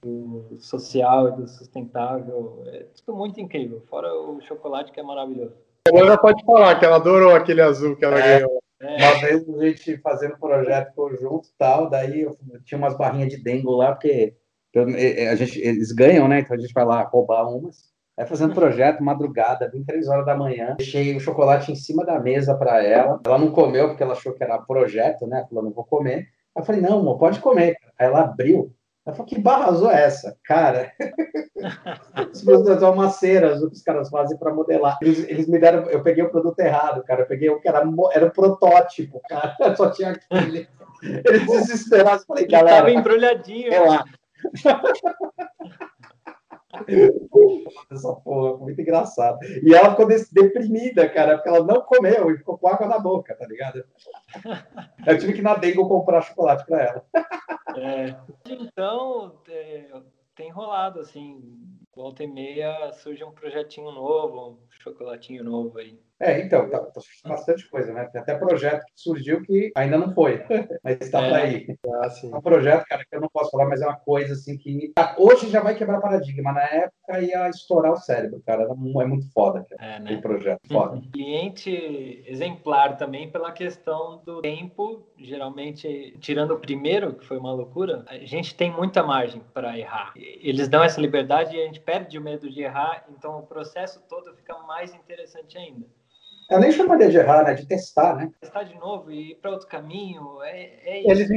do social e do sustentável. É tudo muito incrível. Fora o chocolate que é maravilhoso. Ela já pode falar que ela adorou aquele azul que ela é, ganhou. É. Uma vez a gente fazendo projeto conjunto tal, daí eu tinha umas barrinhas de dengo lá, porque a gente, eles ganham, né? Então a gente vai lá roubar umas. Aí fazendo projeto, madrugada, 23 horas da manhã, deixei o chocolate em cima da mesa para ela. Ela não comeu porque ela achou que era projeto, né? Falou, não vou comer. Aí eu falei, não, amor, pode comer. Aí ela abriu, Eu falei, que barra azul é essa? Cara, [LAUGHS] são umas ceras que os caras fazem para modelar. Eles, eles, me deram, eu peguei o produto errado, cara. Eu peguei o que era, era um protótipo, cara. [LAUGHS] Só tinha aquele. Eles desesperados. Falei, galera. Tava embrulhadinho. É lá. [LAUGHS] Essa porra, muito engraçado. E ela ficou deprimida, cara, porque ela não comeu e ficou com água na boca, tá ligado? Eu tive que ir na Dengo comprar chocolate para ela. É, então, é, tem rolado, assim, volta e meia surge um projetinho novo, um chocolatinho novo aí. É, então, tá, tá bastante coisa, né? Tem até projeto que surgiu que ainda não foi, [LAUGHS] mas está é. aí. Ah, é um projeto, cara, que eu não posso falar, mas é uma coisa assim que tá, hoje já vai quebrar paradigma. Na época ia estourar o cérebro, cara. É muito foda, cara, é, né? o projeto. Foda. [LAUGHS] Cliente exemplar também pela questão do tempo, geralmente, tirando o primeiro, que foi uma loucura, a gente tem muita margem para errar. Eles dão essa liberdade e a gente perde o medo de errar, então o processo todo fica mais interessante ainda. Eu nem chamaria de errar, né? De testar, né? Testar de novo e ir para outro caminho. É, é eles,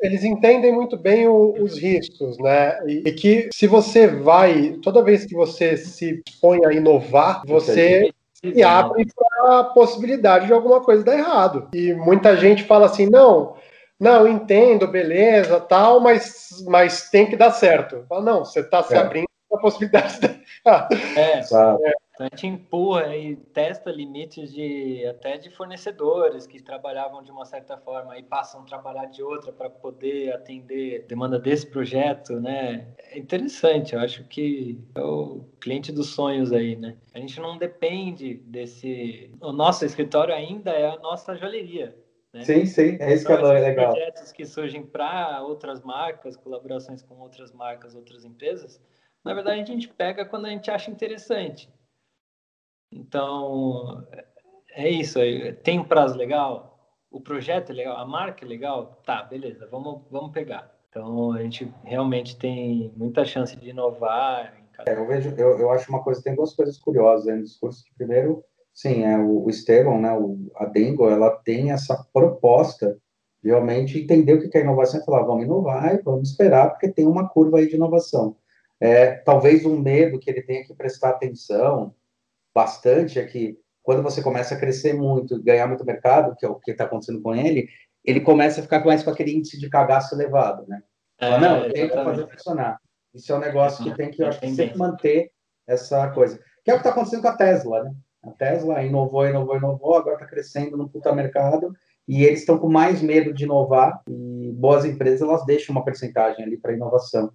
eles entendem muito bem o, os riscos, né? E, e, que se você vai, toda vez que você se põe a inovar, você se abre para a possibilidade de alguma coisa dar errado. E muita gente fala assim: não. Não, entendo, beleza, tal, mas, mas tem que dar certo. Fala, não, você está se é. abrindo para a possibilidade de dar errado. É, é. Então a gente empurra e testa limites de até de fornecedores que trabalhavam de uma certa forma e passam a trabalhar de outra para poder atender a demanda desse projeto, né? É interessante, eu acho que é o cliente dos sonhos aí, né? A gente não depende desse. O nosso escritório ainda é a nossa joalheria. Né? Sim, sim, é isso que é legal. projetos que surgem para outras marcas, colaborações com outras marcas, outras empresas, na verdade a gente pega quando a gente acha interessante. Então, é isso. Tem um prazo legal? O projeto é legal? A marca é legal? Tá, beleza, vamos, vamos pegar. Então, a gente realmente tem muita chance de inovar. É, eu, vejo, eu, eu acho uma coisa, tem duas coisas curiosas aí no discurso. Primeiro, sim, é o, o Esteban, né, a Dengo, ela tem essa proposta de realmente entender o que é inovação e falar, vamos inovar e vamos esperar, porque tem uma curva aí de inovação. É, talvez um medo que ele tenha que prestar atenção, bastante é que quando você começa a crescer muito, ganhar muito mercado, que é o que está acontecendo com ele, ele começa a ficar mais com aquele índice de cagaço elevado, né? É, não, tem que fazer funcionar. Isso é um negócio que tem que, eu acho, que sempre manter essa coisa. Que é o que está acontecendo com a Tesla, né? A Tesla inovou, inovou, inovou, agora está crescendo no puta mercado e eles estão com mais medo de inovar e boas empresas elas deixam uma percentagem ali para inovação.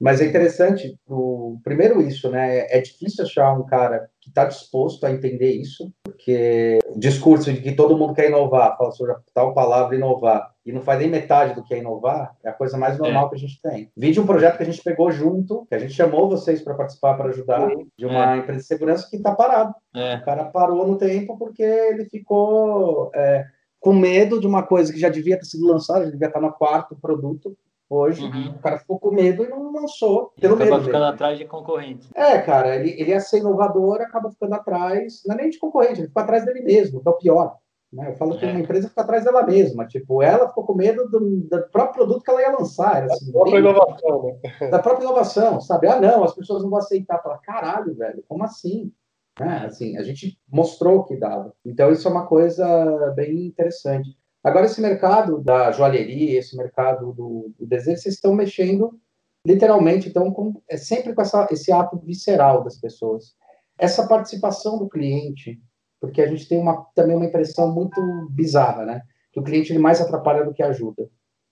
Mas é interessante, o, primeiro isso, né? É difícil achar um cara que está disposto a entender isso, porque o discurso de que todo mundo quer inovar, fala sobre a tal palavra inovar, e não faz nem metade do que é inovar, é a coisa mais normal é. que a gente tem. Vídeo um projeto que a gente pegou junto, que a gente chamou vocês para participar, para ajudar, de uma é. empresa de segurança que está parado. É. O cara parou no tempo porque ele ficou é, com medo de uma coisa que já devia ter sido lançada, já devia estar no quarto produto, Hoje, uhum. o cara ficou com medo e não lançou. Pelo acaba medo ficando dele. atrás de concorrente. É, cara, ele, ele ia ser inovador, acaba ficando atrás, não é nem de concorrente, ele fica atrás dele mesmo, que é o pior. Né? Eu falo que é. uma empresa fica atrás dela mesma. Tipo, ela ficou com medo do, do próprio produto que ela ia lançar. Era, assim, da própria bem, inovação, né? [LAUGHS] Da própria inovação, sabe? Ah, não, as pessoas não vão aceitar. Fala, caralho, velho, como assim? É, assim, a gente mostrou que dava. Então, isso é uma coisa bem interessante. Agora, esse mercado da joalheria, esse mercado do, do desejo, vocês estão mexendo literalmente, então, com, é sempre com essa, esse ato visceral das pessoas. Essa participação do cliente, porque a gente tem uma, também uma impressão muito bizarra, né? Que o cliente ele mais atrapalha do que ajuda.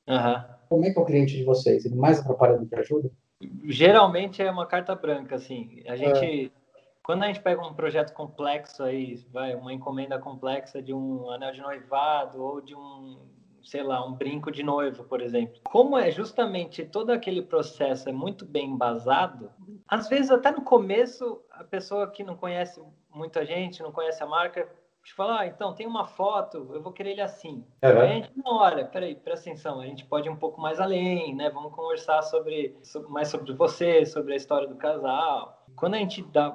Uhum. Como é que é o cliente de vocês? Ele mais atrapalha do que ajuda? Geralmente é uma carta branca, assim. A gente... É quando a gente pega um projeto complexo aí, vai, uma encomenda complexa de um anel de noivado ou de um, sei lá, um brinco de noivo, por exemplo. Como é justamente todo aquele processo é muito bem embasado, às vezes até no começo a pessoa que não conhece muita gente, não conhece a marca, te fala, ah, então tem uma foto, eu vou querer ele assim. Uhum. Aí a gente, não, olha, peraí, presta atenção, a gente pode ir um pouco mais além, né? Vamos conversar sobre, sobre mais sobre você, sobre a história do casal. Quando a gente dá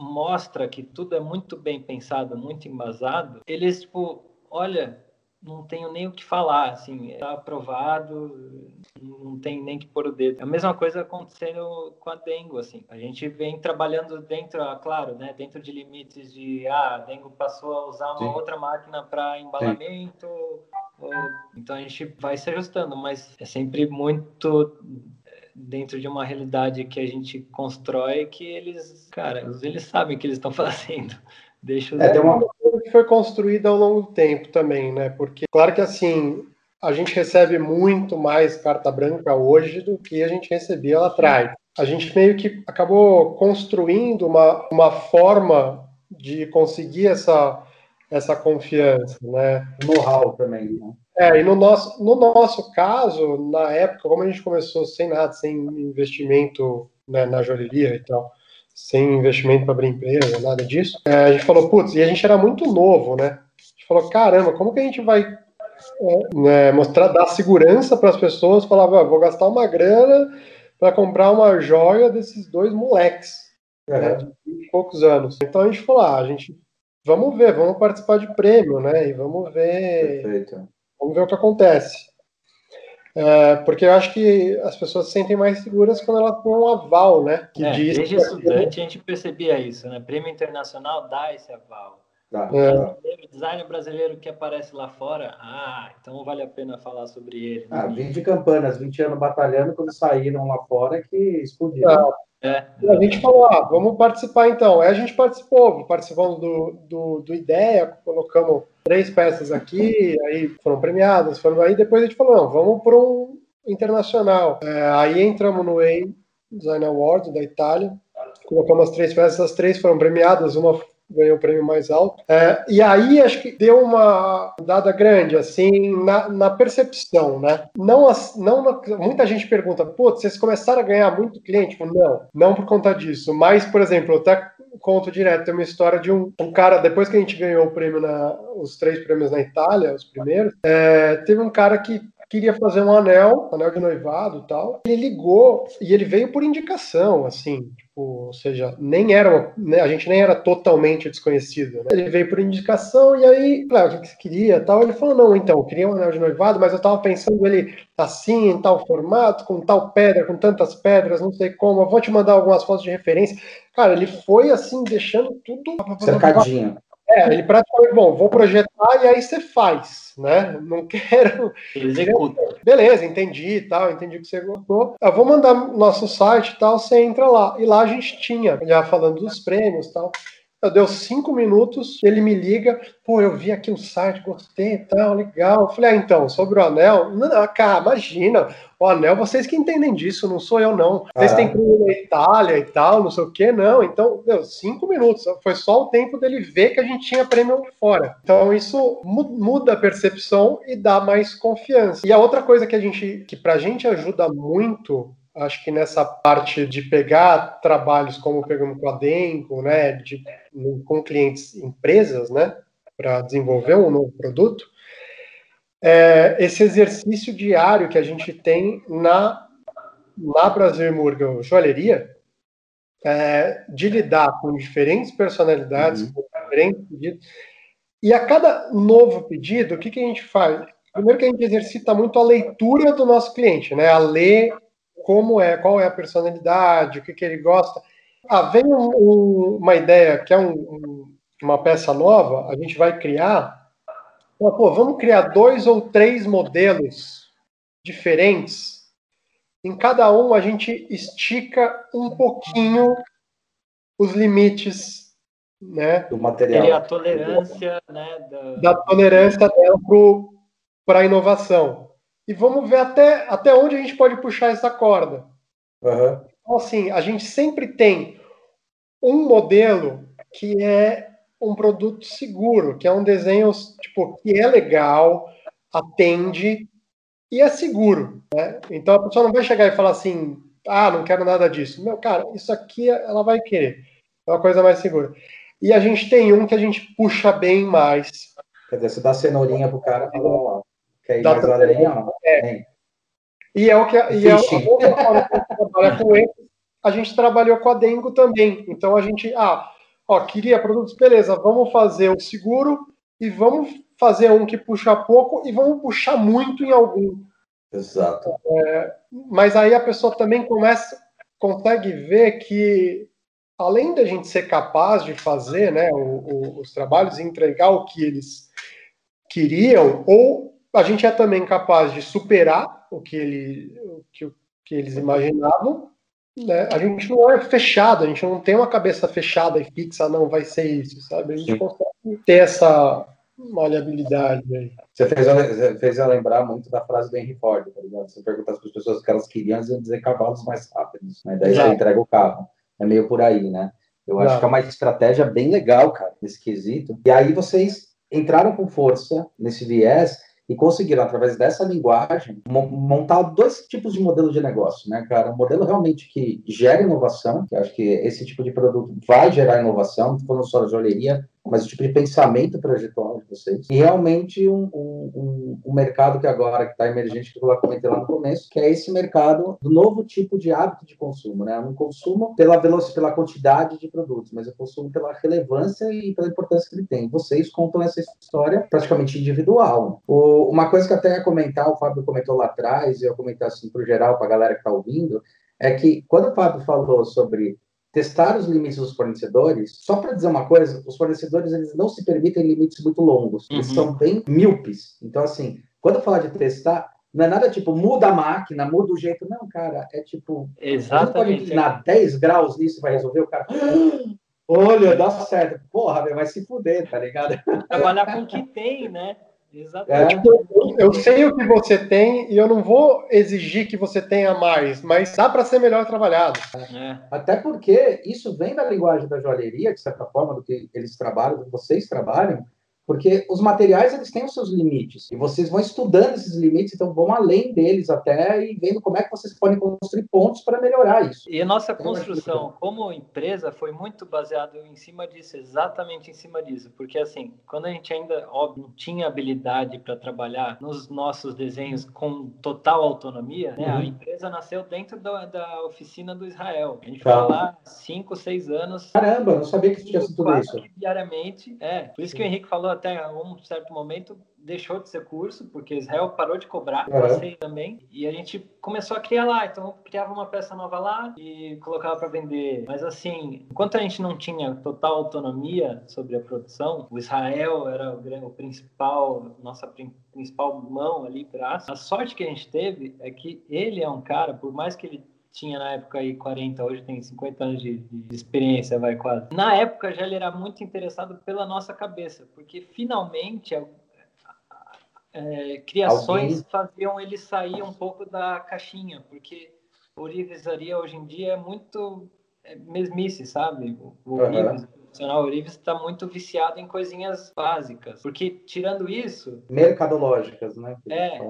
mostra que tudo é muito bem pensado, muito embasado, eles, tipo, olha, não tenho nem o que falar, assim, está aprovado, não tem nem que pôr o dedo. É a mesma coisa acontecendo com a Dengo, assim. A gente vem trabalhando dentro, ah, claro, né, dentro de limites de, ah, a Dengo passou a usar uma Sim. outra máquina para embalamento, ou... então a gente vai se ajustando, mas é sempre muito dentro de uma realidade que a gente constrói que eles, cara, eles sabem o que eles estão [LAUGHS] fazendo. Deixa é, tem uma coisa que foi construída ao longo do tempo também, né? Porque, claro que assim, a gente recebe muito mais carta branca hoje do que a gente recebia lá atrás. A gente meio que acabou construindo uma, uma forma de conseguir essa, essa confiança, né? Know-how também, né? É, e no nosso, no nosso caso, na época, como a gente começou sem nada, sem investimento né, na joalheria e tal, sem investimento para abrir empresa, nada disso, é, a gente falou, putz, e a gente era muito novo, né? A gente falou, caramba, como que a gente vai é, né, mostrar, dar segurança para as pessoas, falar, vou gastar uma grana para comprar uma joia desses dois moleques, né, de poucos anos. Então a gente falou, ah, a gente, vamos ver, vamos participar de prêmio, né? E vamos ver. Perfeito Vamos ver o que acontece. É, porque eu acho que as pessoas se sentem mais seguras quando elas têm um aval, né? Que é, diz desde que estudante a gente percebia isso, né? Prêmio internacional dá esse aval. Dá. É. designer brasileiro que aparece lá fora, ah, então vale a pena falar sobre ele. Né? Ah, 20 campanas, 20 anos batalhando, quando saíram lá fora que explodiram. É. A gente falou, ah, vamos participar então. Aí a gente participou, participamos do, do, do IDEA, colocamos três peças aqui, aí foram premiadas, foram aí depois a gente falou, não, vamos para um internacional. É, aí entramos no EI Design Award da Itália, colocamos as três peças, as três foram premiadas, uma ganhou o prêmio mais alto. É, e aí acho que deu uma dada grande, assim, na, na percepção, né? Não, não muita gente pergunta, pô, vocês começaram a ganhar muito cliente? Não, não por conta disso. Mas, por exemplo, eu até conto direto, tem uma história de um, um cara, depois que a gente ganhou o prêmio na, os três prêmios na Itália, os primeiros, é, teve um cara que queria fazer um anel, anel de noivado tal. Ele ligou e ele veio por indicação, assim, tipo, ou seja, nem era, né, a gente nem era totalmente desconhecido, né? Ele veio por indicação e aí, claro, o que você queria tal? Ele falou, não, então, eu queria um anel de noivado, mas eu tava pensando ele assim, em tal formato, com tal pedra, com tantas pedras, não sei como, eu vou te mandar algumas fotos de referência. Cara, ele foi assim, deixando tudo... Cercadinho. É, ele praticamente, bom, vou projetar e aí você faz, né? Não quero. Executa. Beleza, entendi tal, entendi que você gostou. Eu vou mandar nosso site e tal, você entra lá. E lá a gente tinha, já falando dos prêmios e tal. Eu deu cinco minutos, ele me liga, pô, eu vi aqui o site, gostei e tal, legal. Eu falei, ah, então, sobre o anel, não, cara, imagina, o anel, vocês que entendem disso, não sou eu, não. Vocês têm prêmio na Itália e tal, não sei o que, não. Então, deu cinco minutos, foi só o tempo dele ver que a gente tinha prêmio fora. Então, isso muda a percepção e dá mais confiança. E a outra coisa que a gente, que pra gente ajuda muito acho que nessa parte de pegar trabalhos como pegamos com a Denko, né, de, com clientes empresas, né, para desenvolver um novo produto, é, esse exercício diário que a gente tem na, na Brasil Murga Joalheria, é, de lidar com diferentes personalidades, uhum. com diferentes pedidos, e a cada novo pedido, o que, que a gente faz? Primeiro que a gente exercita muito a leitura do nosso cliente, né, a ler como é, qual é a personalidade, o que, que ele gosta. Ah, vem um, um, uma ideia que é um, uma peça nova, a gente vai criar. Pô, vamos criar dois ou três modelos diferentes. Em cada um a gente estica um pouquinho os limites né, do material. E a tolerância né, da, da tolerância dela para a inovação e vamos ver até, até onde a gente pode puxar essa corda. Uhum. Então, assim, a gente sempre tem um modelo que é um produto seguro, que é um desenho tipo que é legal, atende e é seguro. Né? Então a pessoa não vai chegar e falar assim, ah, não quero nada disso. Meu, cara, isso aqui ela vai querer. É uma coisa mais segura. E a gente tem um que a gente puxa bem mais. Quer dizer, você dá cenourinha pro cara e lá. Quer mais além, ó. É. E é o que e é a, com ele, a gente trabalhou com a Dengo também. Então a gente, ah, ó, queria produtos, beleza, vamos fazer o seguro e vamos fazer um que puxa pouco e vamos puxar muito em algum. Exato. É, mas aí a pessoa também começa, consegue ver que, além da gente ser capaz de fazer né, o, o, os trabalhos e entregar o que eles queriam, ou a gente é também capaz de superar o que, ele, o que, o que eles imaginavam. Né? A gente não é fechado, a gente não tem uma cabeça fechada e fixa, não vai ser isso, sabe? A gente Sim. consegue ter essa maleabilidade aí. Você fez, você fez eu lembrar muito da frase do Henry Ford, tá ligado? Você perguntar para as pessoas o que elas queriam, elas iam dizer cavalos mais rápidos, né? Daí Exato. você entrega o carro. É meio por aí, né? Eu Exato. acho que é uma estratégia bem legal, cara, nesse quesito. E aí vocês entraram com força nesse viés e conseguiram, através dessa linguagem, montar dois tipos de modelo de negócio, né, cara? Um modelo realmente que gera inovação, que acho que esse tipo de produto vai gerar inovação, falando só de joalheria, mas o tipo de pensamento trajetório de vocês. E realmente um, um, um mercado que agora está emergente, que eu comentei lá no começo, que é esse mercado do novo tipo de hábito de consumo. Né? Eu não consumo pela velocidade, pela quantidade de produtos, mas eu consumo pela relevância e pela importância que ele tem. Vocês contam essa história praticamente individual. O, uma coisa que até ia comentar, o Fábio comentou lá atrás, e eu comentar assim para o geral, para a galera que está ouvindo, é que quando o Fábio falou sobre testar os limites dos fornecedores. Só para dizer uma coisa, os fornecedores eles não se permitem limites muito longos. Eles uhum. são bem míopes. Então, assim, quando eu falar de testar, não é nada tipo, muda a máquina, muda o jeito. Não, cara, é tipo... Exatamente. Você pode inclinar 10 graus nisso vai resolver o cara... Olha, dá certo. Porra, vai se fuder, tá ligado? Trabalhar com o que tem, né? Exatamente. É, eu sei o que você tem e eu não vou exigir que você tenha mais, mas dá para ser melhor trabalhado. É. Até porque isso vem da linguagem da joalheria, de certa forma, do que eles trabalham, do que vocês trabalham, porque os materiais eles têm os seus limites e vocês vão estudando esses limites, então vão além deles até e vendo como é que vocês podem construir pontos para melhorar isso. E a nossa então, construção como empresa foi muito baseado em cima disso, exatamente em cima disso, porque assim, quando a gente ainda óbvio, não tinha habilidade para trabalhar nos nossos desenhos com total autonomia, né, uhum. a empresa nasceu dentro da, da, oficina do Israel. A gente tá. foi lá cinco, seis anos. Caramba, não sabia que tinha tudo isso. Diariamente, é. Por isso Sim. que o Henrique falou até um certo momento deixou de ser curso, porque Israel parou de cobrar, uhum. passei também, e a gente começou a criar lá, então criava uma peça nova lá e colocava para vender. Mas assim, enquanto a gente não tinha total autonomia sobre a produção, o Israel era o, o principal, nossa principal mão ali, braço. A sorte que a gente teve é que ele é um cara, por mais que ele tinha na época aí 40, hoje tem 50 anos de, de, experiência, vai quase. Na época já ele era muito interessado pela nossa cabeça, porque finalmente é, é, criações Alguém... faziam ele sair um pouco da caixinha, porque ourivesaria hoje em dia é muito é mesmice, sabe? O, o uhum. profissional ourives está muito viciado em coisinhas básicas, porque tirando isso... Mercadológicas, né? É,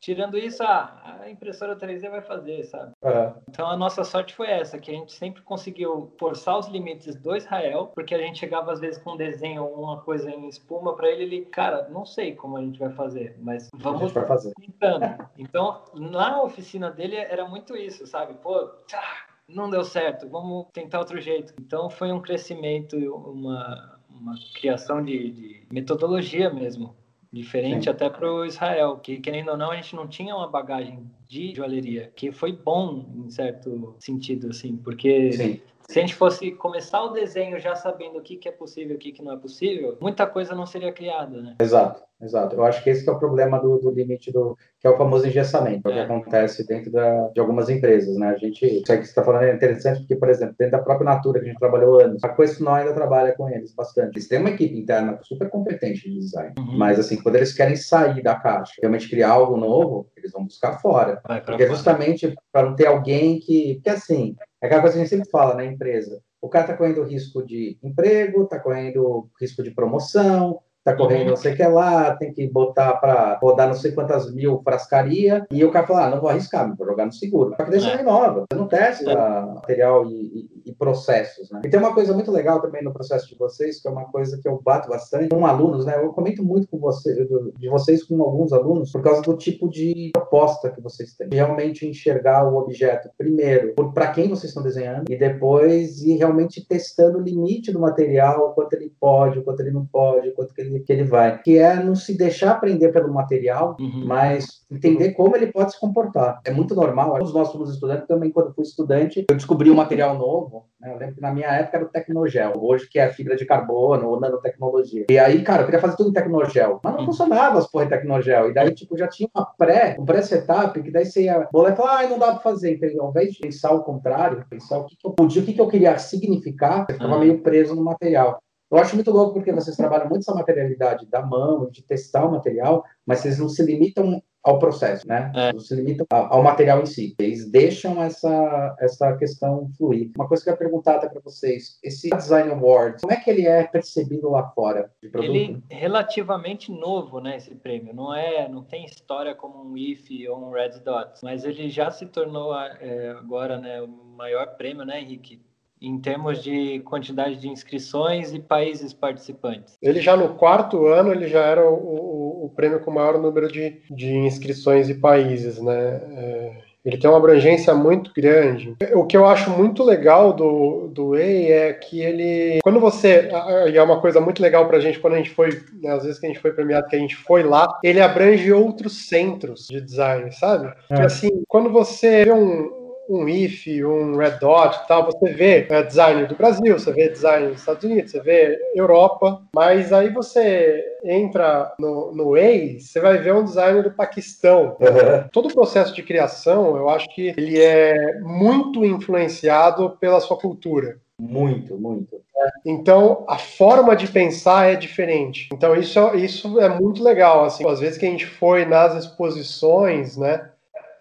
Tirando isso, a, a impressora 3D vai fazer, sabe? Uhum. Então a nossa sorte foi essa, que a gente sempre conseguiu forçar os limites do Israel, porque a gente chegava às vezes com um desenho ou uma coisa em espuma para ele, ele, cara, não sei como a gente vai fazer, mas vamos fazer. tentando. Então, na oficina dele era muito isso, sabe? Pô, tá, não deu certo, vamos tentar outro jeito. Então foi um crescimento, uma, uma criação de, de metodologia mesmo Diferente Sim. até para o Israel, que querendo ou não, a gente não tinha uma bagagem de joalheria, que foi bom em certo sentido, assim, porque Sim. Se a gente fosse começar o desenho já sabendo o que, que é possível e o que, que não é possível, muita coisa não seria criada, né? Exato. Exato. Eu acho que esse que é o problema do, do limite do que é o famoso engessamento, é. o que é. acontece dentro da, de algumas empresas, né? A gente, isso aí que você está falando é interessante porque, por exemplo, dentro da própria Natura que a gente trabalhou anos, a Questionó ainda trabalha com eles bastante. Eles têm uma equipe interna super competente de design, uhum. mas assim, quando eles querem sair da caixa, realmente criar algo novo, eles vão buscar fora, porque é justamente para não ter alguém que, porque assim, é aquela coisa que a gente sempre fala na empresa. O cara está correndo risco de emprego, está correndo risco de promoção, tá correndo não sei o que lá, tem que botar para rodar não sei quantas mil frascaria, e o cara fala, ah, não vou arriscar, vou jogar no seguro. Só que você é. renova, você não testa é. material e, e, e processos, né? E tem uma coisa muito legal também no processo de vocês, que é uma coisa que eu bato bastante com alunos, né? Eu comento muito com você, de vocês com alguns alunos, por causa do tipo de proposta que vocês têm. Realmente enxergar o objeto, primeiro, para quem vocês estão desenhando, e depois ir realmente testando o limite do material, o quanto ele pode, o quanto ele não pode, o quanto que ele, que ele vai. Que é não se deixar aprender pelo material, uhum. mas entender como ele pode se comportar. É muito normal. Os nossos estudantes também, quando eu fui estudante, eu descobri um material novo. Né? Eu lembro que na minha época era o Tecnogel, hoje que é fibra de carbono ou nanotecnologia. E aí, cara, eu queria fazer tudo em Tecnogel, mas não uhum. funcionava as porra em Tecnogel. E daí, tipo, já tinha uma pré, um pré-setup, que daí você ia bolar e falar, ah, não dá pra fazer. Então, ao invés de pensar o contrário, pensar o que, que eu podia, o que, que eu queria significar, você ficava uhum. meio preso no material. Eu acho muito louco porque vocês trabalham muito essa materialidade da mão, de testar o material, mas vocês não se limitam ao processo, né? É. Não se limitam ao material em si. Eles deixam essa, essa questão fluir. Uma coisa que eu ia perguntar até para vocês, esse Design Award, como é que ele é percebido lá fora? Ele é relativamente novo, né, esse prêmio. Não é, não tem história como um IF ou um Red Dot, mas ele já se tornou é, agora, né, o maior prêmio, né, Henrique? em termos de quantidade de inscrições e países participantes? Ele já no quarto ano, ele já era o, o, o prêmio com maior número de, de inscrições e países, né? É... Ele tem uma abrangência muito grande. O que eu acho muito legal do, do EI é que ele. Quando você. E é uma coisa muito legal pra gente, quando a gente foi. Né, às vezes que a gente foi premiado, que a gente foi lá, ele abrange outros centros de design, sabe? É. assim, quando você vê um, um if, um red dot tal, você vê é, design do Brasil, você vê design dos Estados Unidos, você vê Europa, mas aí você entra no, no Waze, você vai ver um design do Paquistão. Uhum. Todo o processo de criação, eu acho que ele é muito influenciado pela sua cultura. Muito, muito. Então, a forma de pensar é diferente. Então, isso, isso é muito legal. Assim, às vezes que a gente foi nas exposições, né?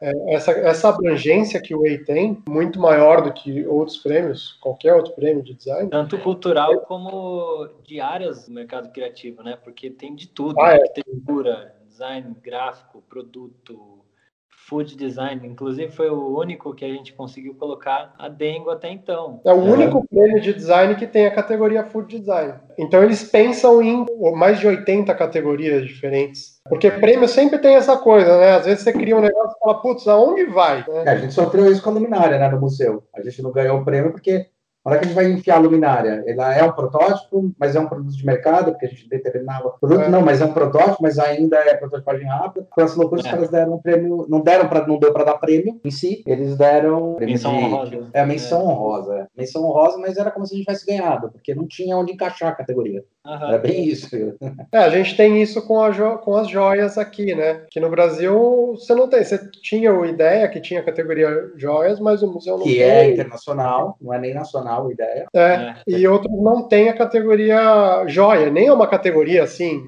É, essa, essa abrangência que o EI tem, muito maior do que outros prêmios, qualquer outro prêmio de design. Tanto cultural como de áreas do mercado criativo, né? Porque tem de tudo, ah, é. arquitetura, design gráfico, produto, food design. Inclusive, foi o único que a gente conseguiu colocar a Dengo até então. É o único prêmio de design que tem a categoria food design. Então, eles pensam em mais de 80 categorias diferentes. Porque prêmio sempre tem essa coisa, né? Às vezes você cria um negócio e fala, putz, aonde vai? É, a gente sofreu isso com a luminária, né, no museu. A gente não ganhou o prêmio porque na hora que a gente vai enfiar a luminária, ela é um protótipo, mas é um produto de mercado, porque a gente determinava produto, é. não, mas é um protótipo, mas ainda é prototipagem rápida. Com essa loucura, é. os caras deram um prêmio, não deram para não deu para dar prêmio em si, eles deram menção de, honrosa. É, menção é. honrosa, é. menção honrosa, mas era como se a gente tivesse ganhado, porque não tinha onde encaixar a categoria. Uhum. Era bem isso. [LAUGHS] É, a gente tem isso com, a com as joias aqui, né? Que no Brasil você não tem. Você tinha a ideia que tinha a categoria joias, mas o museu não que tem. Que é internacional, não é nem nacional a ideia. É, é. e outros não tem a categoria joia, nem é uma categoria assim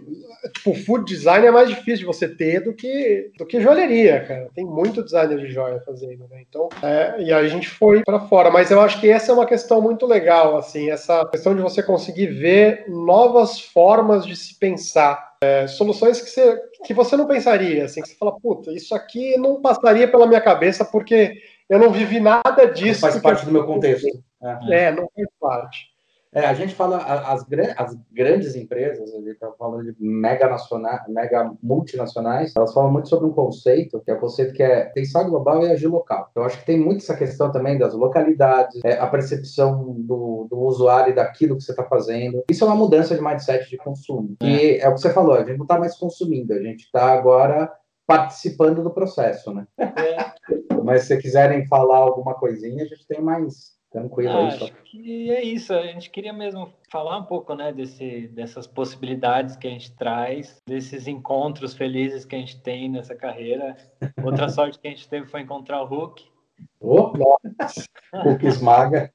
tipo, food design é mais difícil de você ter do que, do que joalheria, cara. Tem muito designer de joia fazendo, né? Então, é, e a gente foi para fora. Mas eu acho que essa é uma questão muito legal, assim, essa questão de você conseguir ver novas formas de se pensar. É, soluções que você, que você não pensaria, assim, que você fala, puta, isso aqui não passaria pela minha cabeça porque eu não vivi nada disso. Não faz parte do meu contexto. É, é não faz parte. É, a gente fala, as, as grandes empresas, a gente está falando de mega, nacionais, mega multinacionais, elas falam muito sobre um conceito, que é o conceito que é pensar global e agir local. Eu acho que tem muito essa questão também das localidades, é, a percepção do, do usuário e daquilo que você está fazendo. Isso é uma mudança de mindset de consumo. E é, é o que você falou, a gente não está mais consumindo, a gente está agora participando do processo, né? É. [LAUGHS] Mas se quiserem falar alguma coisinha, a gente tem mais Tranquilo ah, Acho que é isso. A gente queria mesmo falar um pouco, né, desse, dessas possibilidades que a gente traz, desses encontros felizes que a gente tem nessa carreira. Outra [LAUGHS] sorte que a gente teve foi encontrar o Hulk. Oh, Hulk esmaga.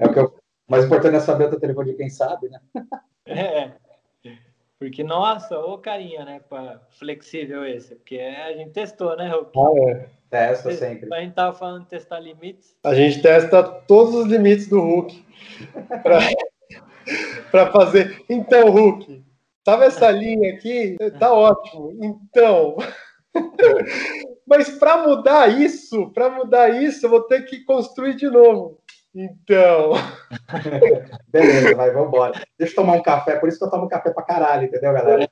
É o que eu... mais importante é saber o telefone de quem sabe, né? [LAUGHS] É. Porque, nossa, ô carinha, né? Flexível esse. Porque a gente testou, né, Hulk? Ah, é. Testa sempre. A gente tava falando de testar limites. A gente testa todos os limites do Hulk para [LAUGHS] fazer. Então, Hulk, tava essa linha aqui? Tá ótimo. Então. [LAUGHS] Mas para mudar isso, para mudar isso, eu vou ter que construir de novo. Então. [LAUGHS] Beleza, vai, vamos embora. Deixa eu tomar um café, por isso que eu tomo café pra caralho, entendeu, galera?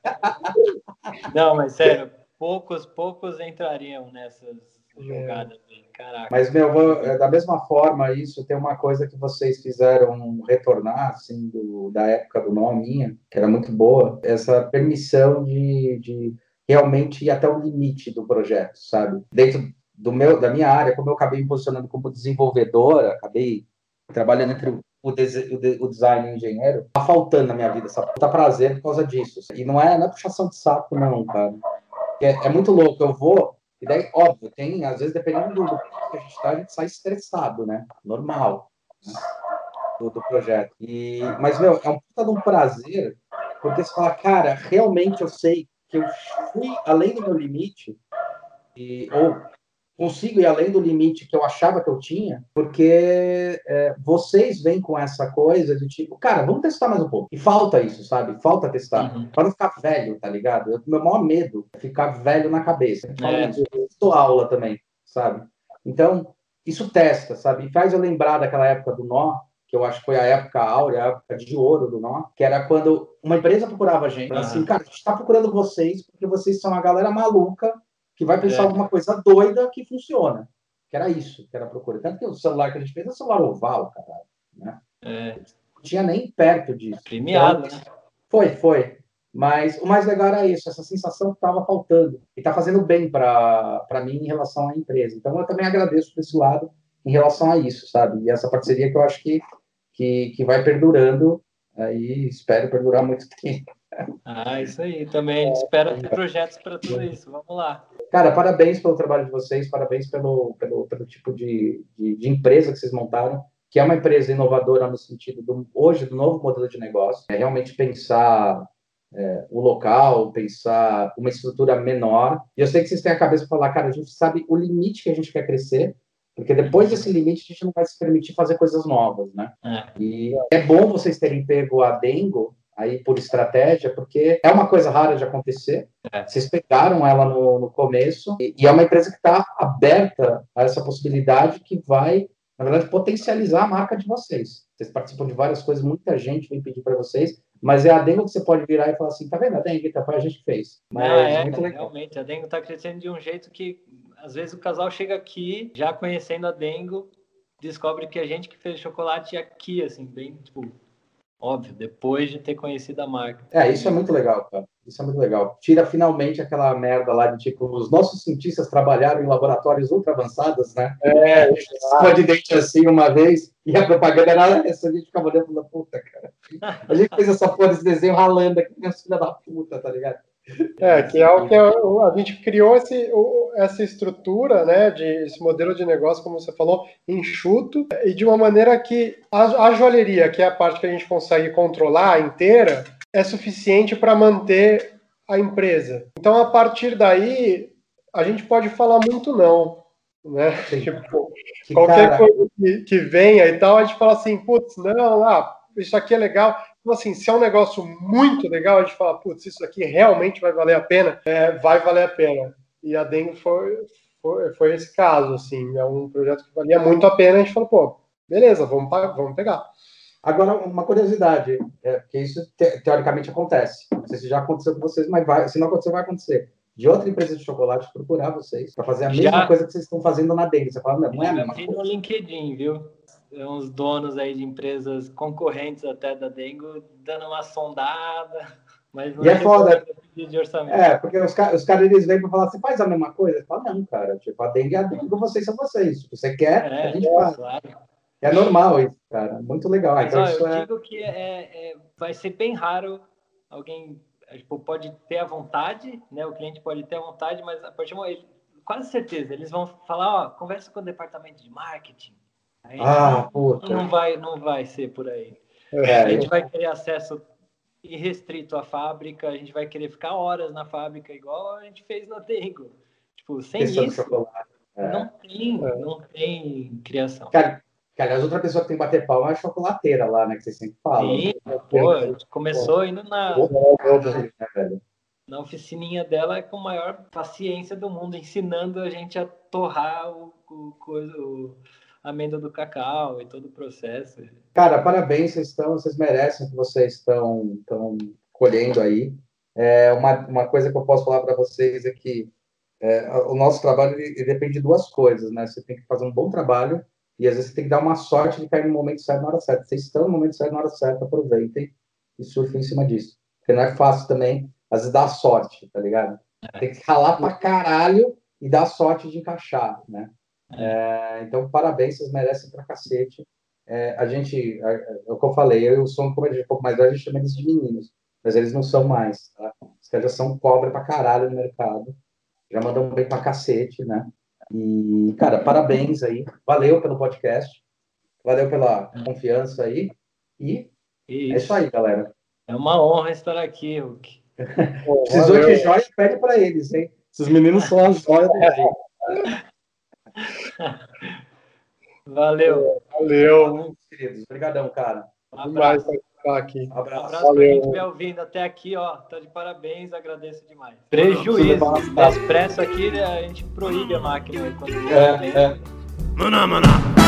Não, mas sério, poucos, poucos entrariam nessas jogadas. Caraca. Mas, meu, é, da mesma forma, isso tem uma coisa que vocês fizeram retornar, assim, do, da época do minha, que era muito boa, essa permissão de, de realmente ir até o limite do projeto, sabe? Dentro do meu, da minha área, como eu acabei me posicionando como desenvolvedora, acabei trabalhando entre o, o, o design e o engenheiro, tá faltando na minha vida essa puta prazer por causa disso. E não é, não é puxação de saco, não, cara. É, é muito louco. Eu vou, e daí, óbvio, tem, às vezes, dependendo do, do que a gente tá, a gente sai estressado, né? Normal. Né? Do, do, projeto. E, mas, meu, é um puta de um prazer, porque você fala, cara, realmente eu sei que eu fui além do meu limite, e, ou consigo ir além do limite que eu achava que eu tinha, porque é, vocês vêm com essa coisa de tipo, cara, vamos testar mais um pouco. E falta isso, sabe? Falta testar. Uhum. Para não ficar velho, tá ligado? Eu, meu maior medo é ficar velho na cabeça. Eu, é. eu dou aula também, sabe? Então, isso testa, sabe? E faz eu lembrar daquela época do nó, que eu acho que foi a época áurea, a época de ouro do nó, que era quando uma empresa procurava a gente, uhum. assim, cara, a gente está procurando vocês porque vocês são uma galera maluca que vai pensar é. alguma coisa doida que funciona. Que era isso, que era a procura. Tanto que o celular que a gente fez é um celular oval, cara. Né? É. Não tinha nem perto disso. Premiado, então, né? Foi, foi. Mas o mais legal era isso, essa sensação que estava faltando. E está fazendo bem para mim em relação à empresa. Então eu também agradeço por esse lado em relação a isso, sabe? E essa parceria que eu acho que, que, que vai perdurando aí, espero perdurar muito tempo. Ah, isso aí. Também espero ter projetos para tudo isso. Vamos lá. Cara, parabéns pelo trabalho de vocês, parabéns pelo, pelo, pelo tipo de, de, de, empresa que vocês montaram, que é uma empresa inovadora no sentido do hoje do novo modelo de negócio. É realmente pensar é, o local, pensar uma estrutura menor. E eu sei que vocês têm a cabeça para falar, cara, a gente sabe o limite que a gente quer crescer, porque depois desse limite a gente não vai se permitir fazer coisas novas, né? É. E é bom vocês terem pego a Dengo aí por estratégia, porque é uma coisa rara de acontecer. É. Vocês pegaram ela no, no começo e, e, é uma empresa que está aberta a essa possibilidade que vai, na verdade, potencializar a marca de vocês. Vocês participam de várias coisas, muita gente vem pedir para vocês, mas é a Dengo que você pode virar e falar assim, tá vendo? A Dengo, tá, foi a gente que fez. Mas ah, é, muito legal. realmente, a Dengo está crescendo de um jeito que, às vezes, o casal chega aqui, já conhecendo a Dengo, descobre que a gente que fez chocolate aqui, assim, bem, tipo, Óbvio, depois de ter conhecido a marca. É, isso é muito legal, cara. Isso é muito legal. Tira finalmente aquela merda lá de tipo, os nossos cientistas trabalharam em laboratórios ultra avançados, né? É, [LAUGHS] a gente de dente assim uma vez e a propaganda era essa, a gente ficava olhando da puta, cara. A gente fez essa porra desse desenho ralando aqui, minha filha da puta, tá ligado? É, que é o que a gente criou esse, essa estrutura, né, de esse modelo de negócio, como você falou, enxuto, e de uma maneira que a, a joalheria, que é a parte que a gente consegue controlar inteira, é suficiente para manter a empresa. Então, a partir daí, a gente pode falar muito não, né? [LAUGHS] Tipo, qualquer coisa que, que venha e tal, a gente fala assim, putz, não, ah, isso aqui é legal. Então, assim, se é um negócio muito legal, a gente fala, putz, isso aqui realmente vai valer a pena, é, vai valer a pena. E a Dengue foi, foi, foi, esse caso, assim, é um projeto que valia muito a pena, a gente falou, pô, beleza, vamos, vamos pegar. Agora, uma curiosidade, é, porque isso te, teoricamente acontece. Não sei se já aconteceu com vocês, mas vai, se não acontecer, vai acontecer. De outra empresa de chocolate procurar vocês para fazer a mesma já... coisa que vocês estão fazendo na Dengue. Você fala, não, não é a mesma coisa. no LinkedIn, viu? Uns donos aí de empresas concorrentes até da Dengo dando uma sondada. [LAUGHS] Mas não e é, é foda. De orçamento. É, porque os, os caras eles vêm para falar, você faz a mesma coisa? Fala, não, cara, tipo, a Dengue é a Dengue, vocês são vocês. Se você quer, é, a gente faz. Claro. É normal isso, cara. Muito legal. Mas, então, ó, eu é... digo que é, é, vai ser bem raro alguém tipo, pode ter a vontade, né? O cliente pode ter a vontade, mas a partir do momento, quase certeza, eles vão falar, ó, conversa com o departamento de marketing, ah, puta. Não vai, não vai ser por aí. É, a gente vai querer acesso irrestrito à fábrica, a gente vai querer ficar horas na fábrica, igual a gente fez na Dengo. Tipo, sem isso, é. não tem, é. não tem criação. Cara, cara, as outras pessoas que tem que bater palma é a chocolateira lá, né? Que você sempre fala. Sim, pô, a gente começou indo na, na oficininha dela com a maior paciência do mundo, ensinando a gente a torrar o, o, o amêndoa do cacau e todo o processo. Cara, parabéns, vocês estão, vocês merecem o que vocês estão, estão colhendo aí. É, uma, uma coisa que eu posso falar para vocês é que é, o nosso trabalho ele, ele depende de duas coisas, né? Você tem que fazer um bom trabalho e às vezes você tem que dar uma sorte de cair no momento certo, na hora certa. Vocês estão no momento certo, na hora certa, aproveitem e surfem em cima disso. Porque não é fácil também, às vezes, dar sorte, tá ligado? Tem que ralar pra caralho e dar sorte de encaixar, né? É, então, parabéns, vocês merecem pra cacete. É, a gente, é, é, o que eu falei, eu e o Som, como é um pouco mais velho, a gente chama eles de meninos, mas eles não são mais, tá? Os caras já são cobra pra caralho no mercado, já mandam bem pra cacete, né? E, cara, parabéns aí. Valeu pelo podcast. Valeu pela confiança aí. E isso. é isso aí, galera. É uma honra estar aqui, Hulk. [LAUGHS] Precisou valeu. de joia, pede para eles, hein? Esses meninos são as joias do. [LAUGHS] [LAUGHS] Valeu. Valeu. Queridos, obrigadão, cara. Um abraço. Aqui. Um abraço. Um abraço pra quem estiver ouvindo até aqui, ó. Tá de parabéns, agradeço demais. Prejuízo. Expresso aqui, a gente proíbe a máquina quando. É, é. Maná, maná.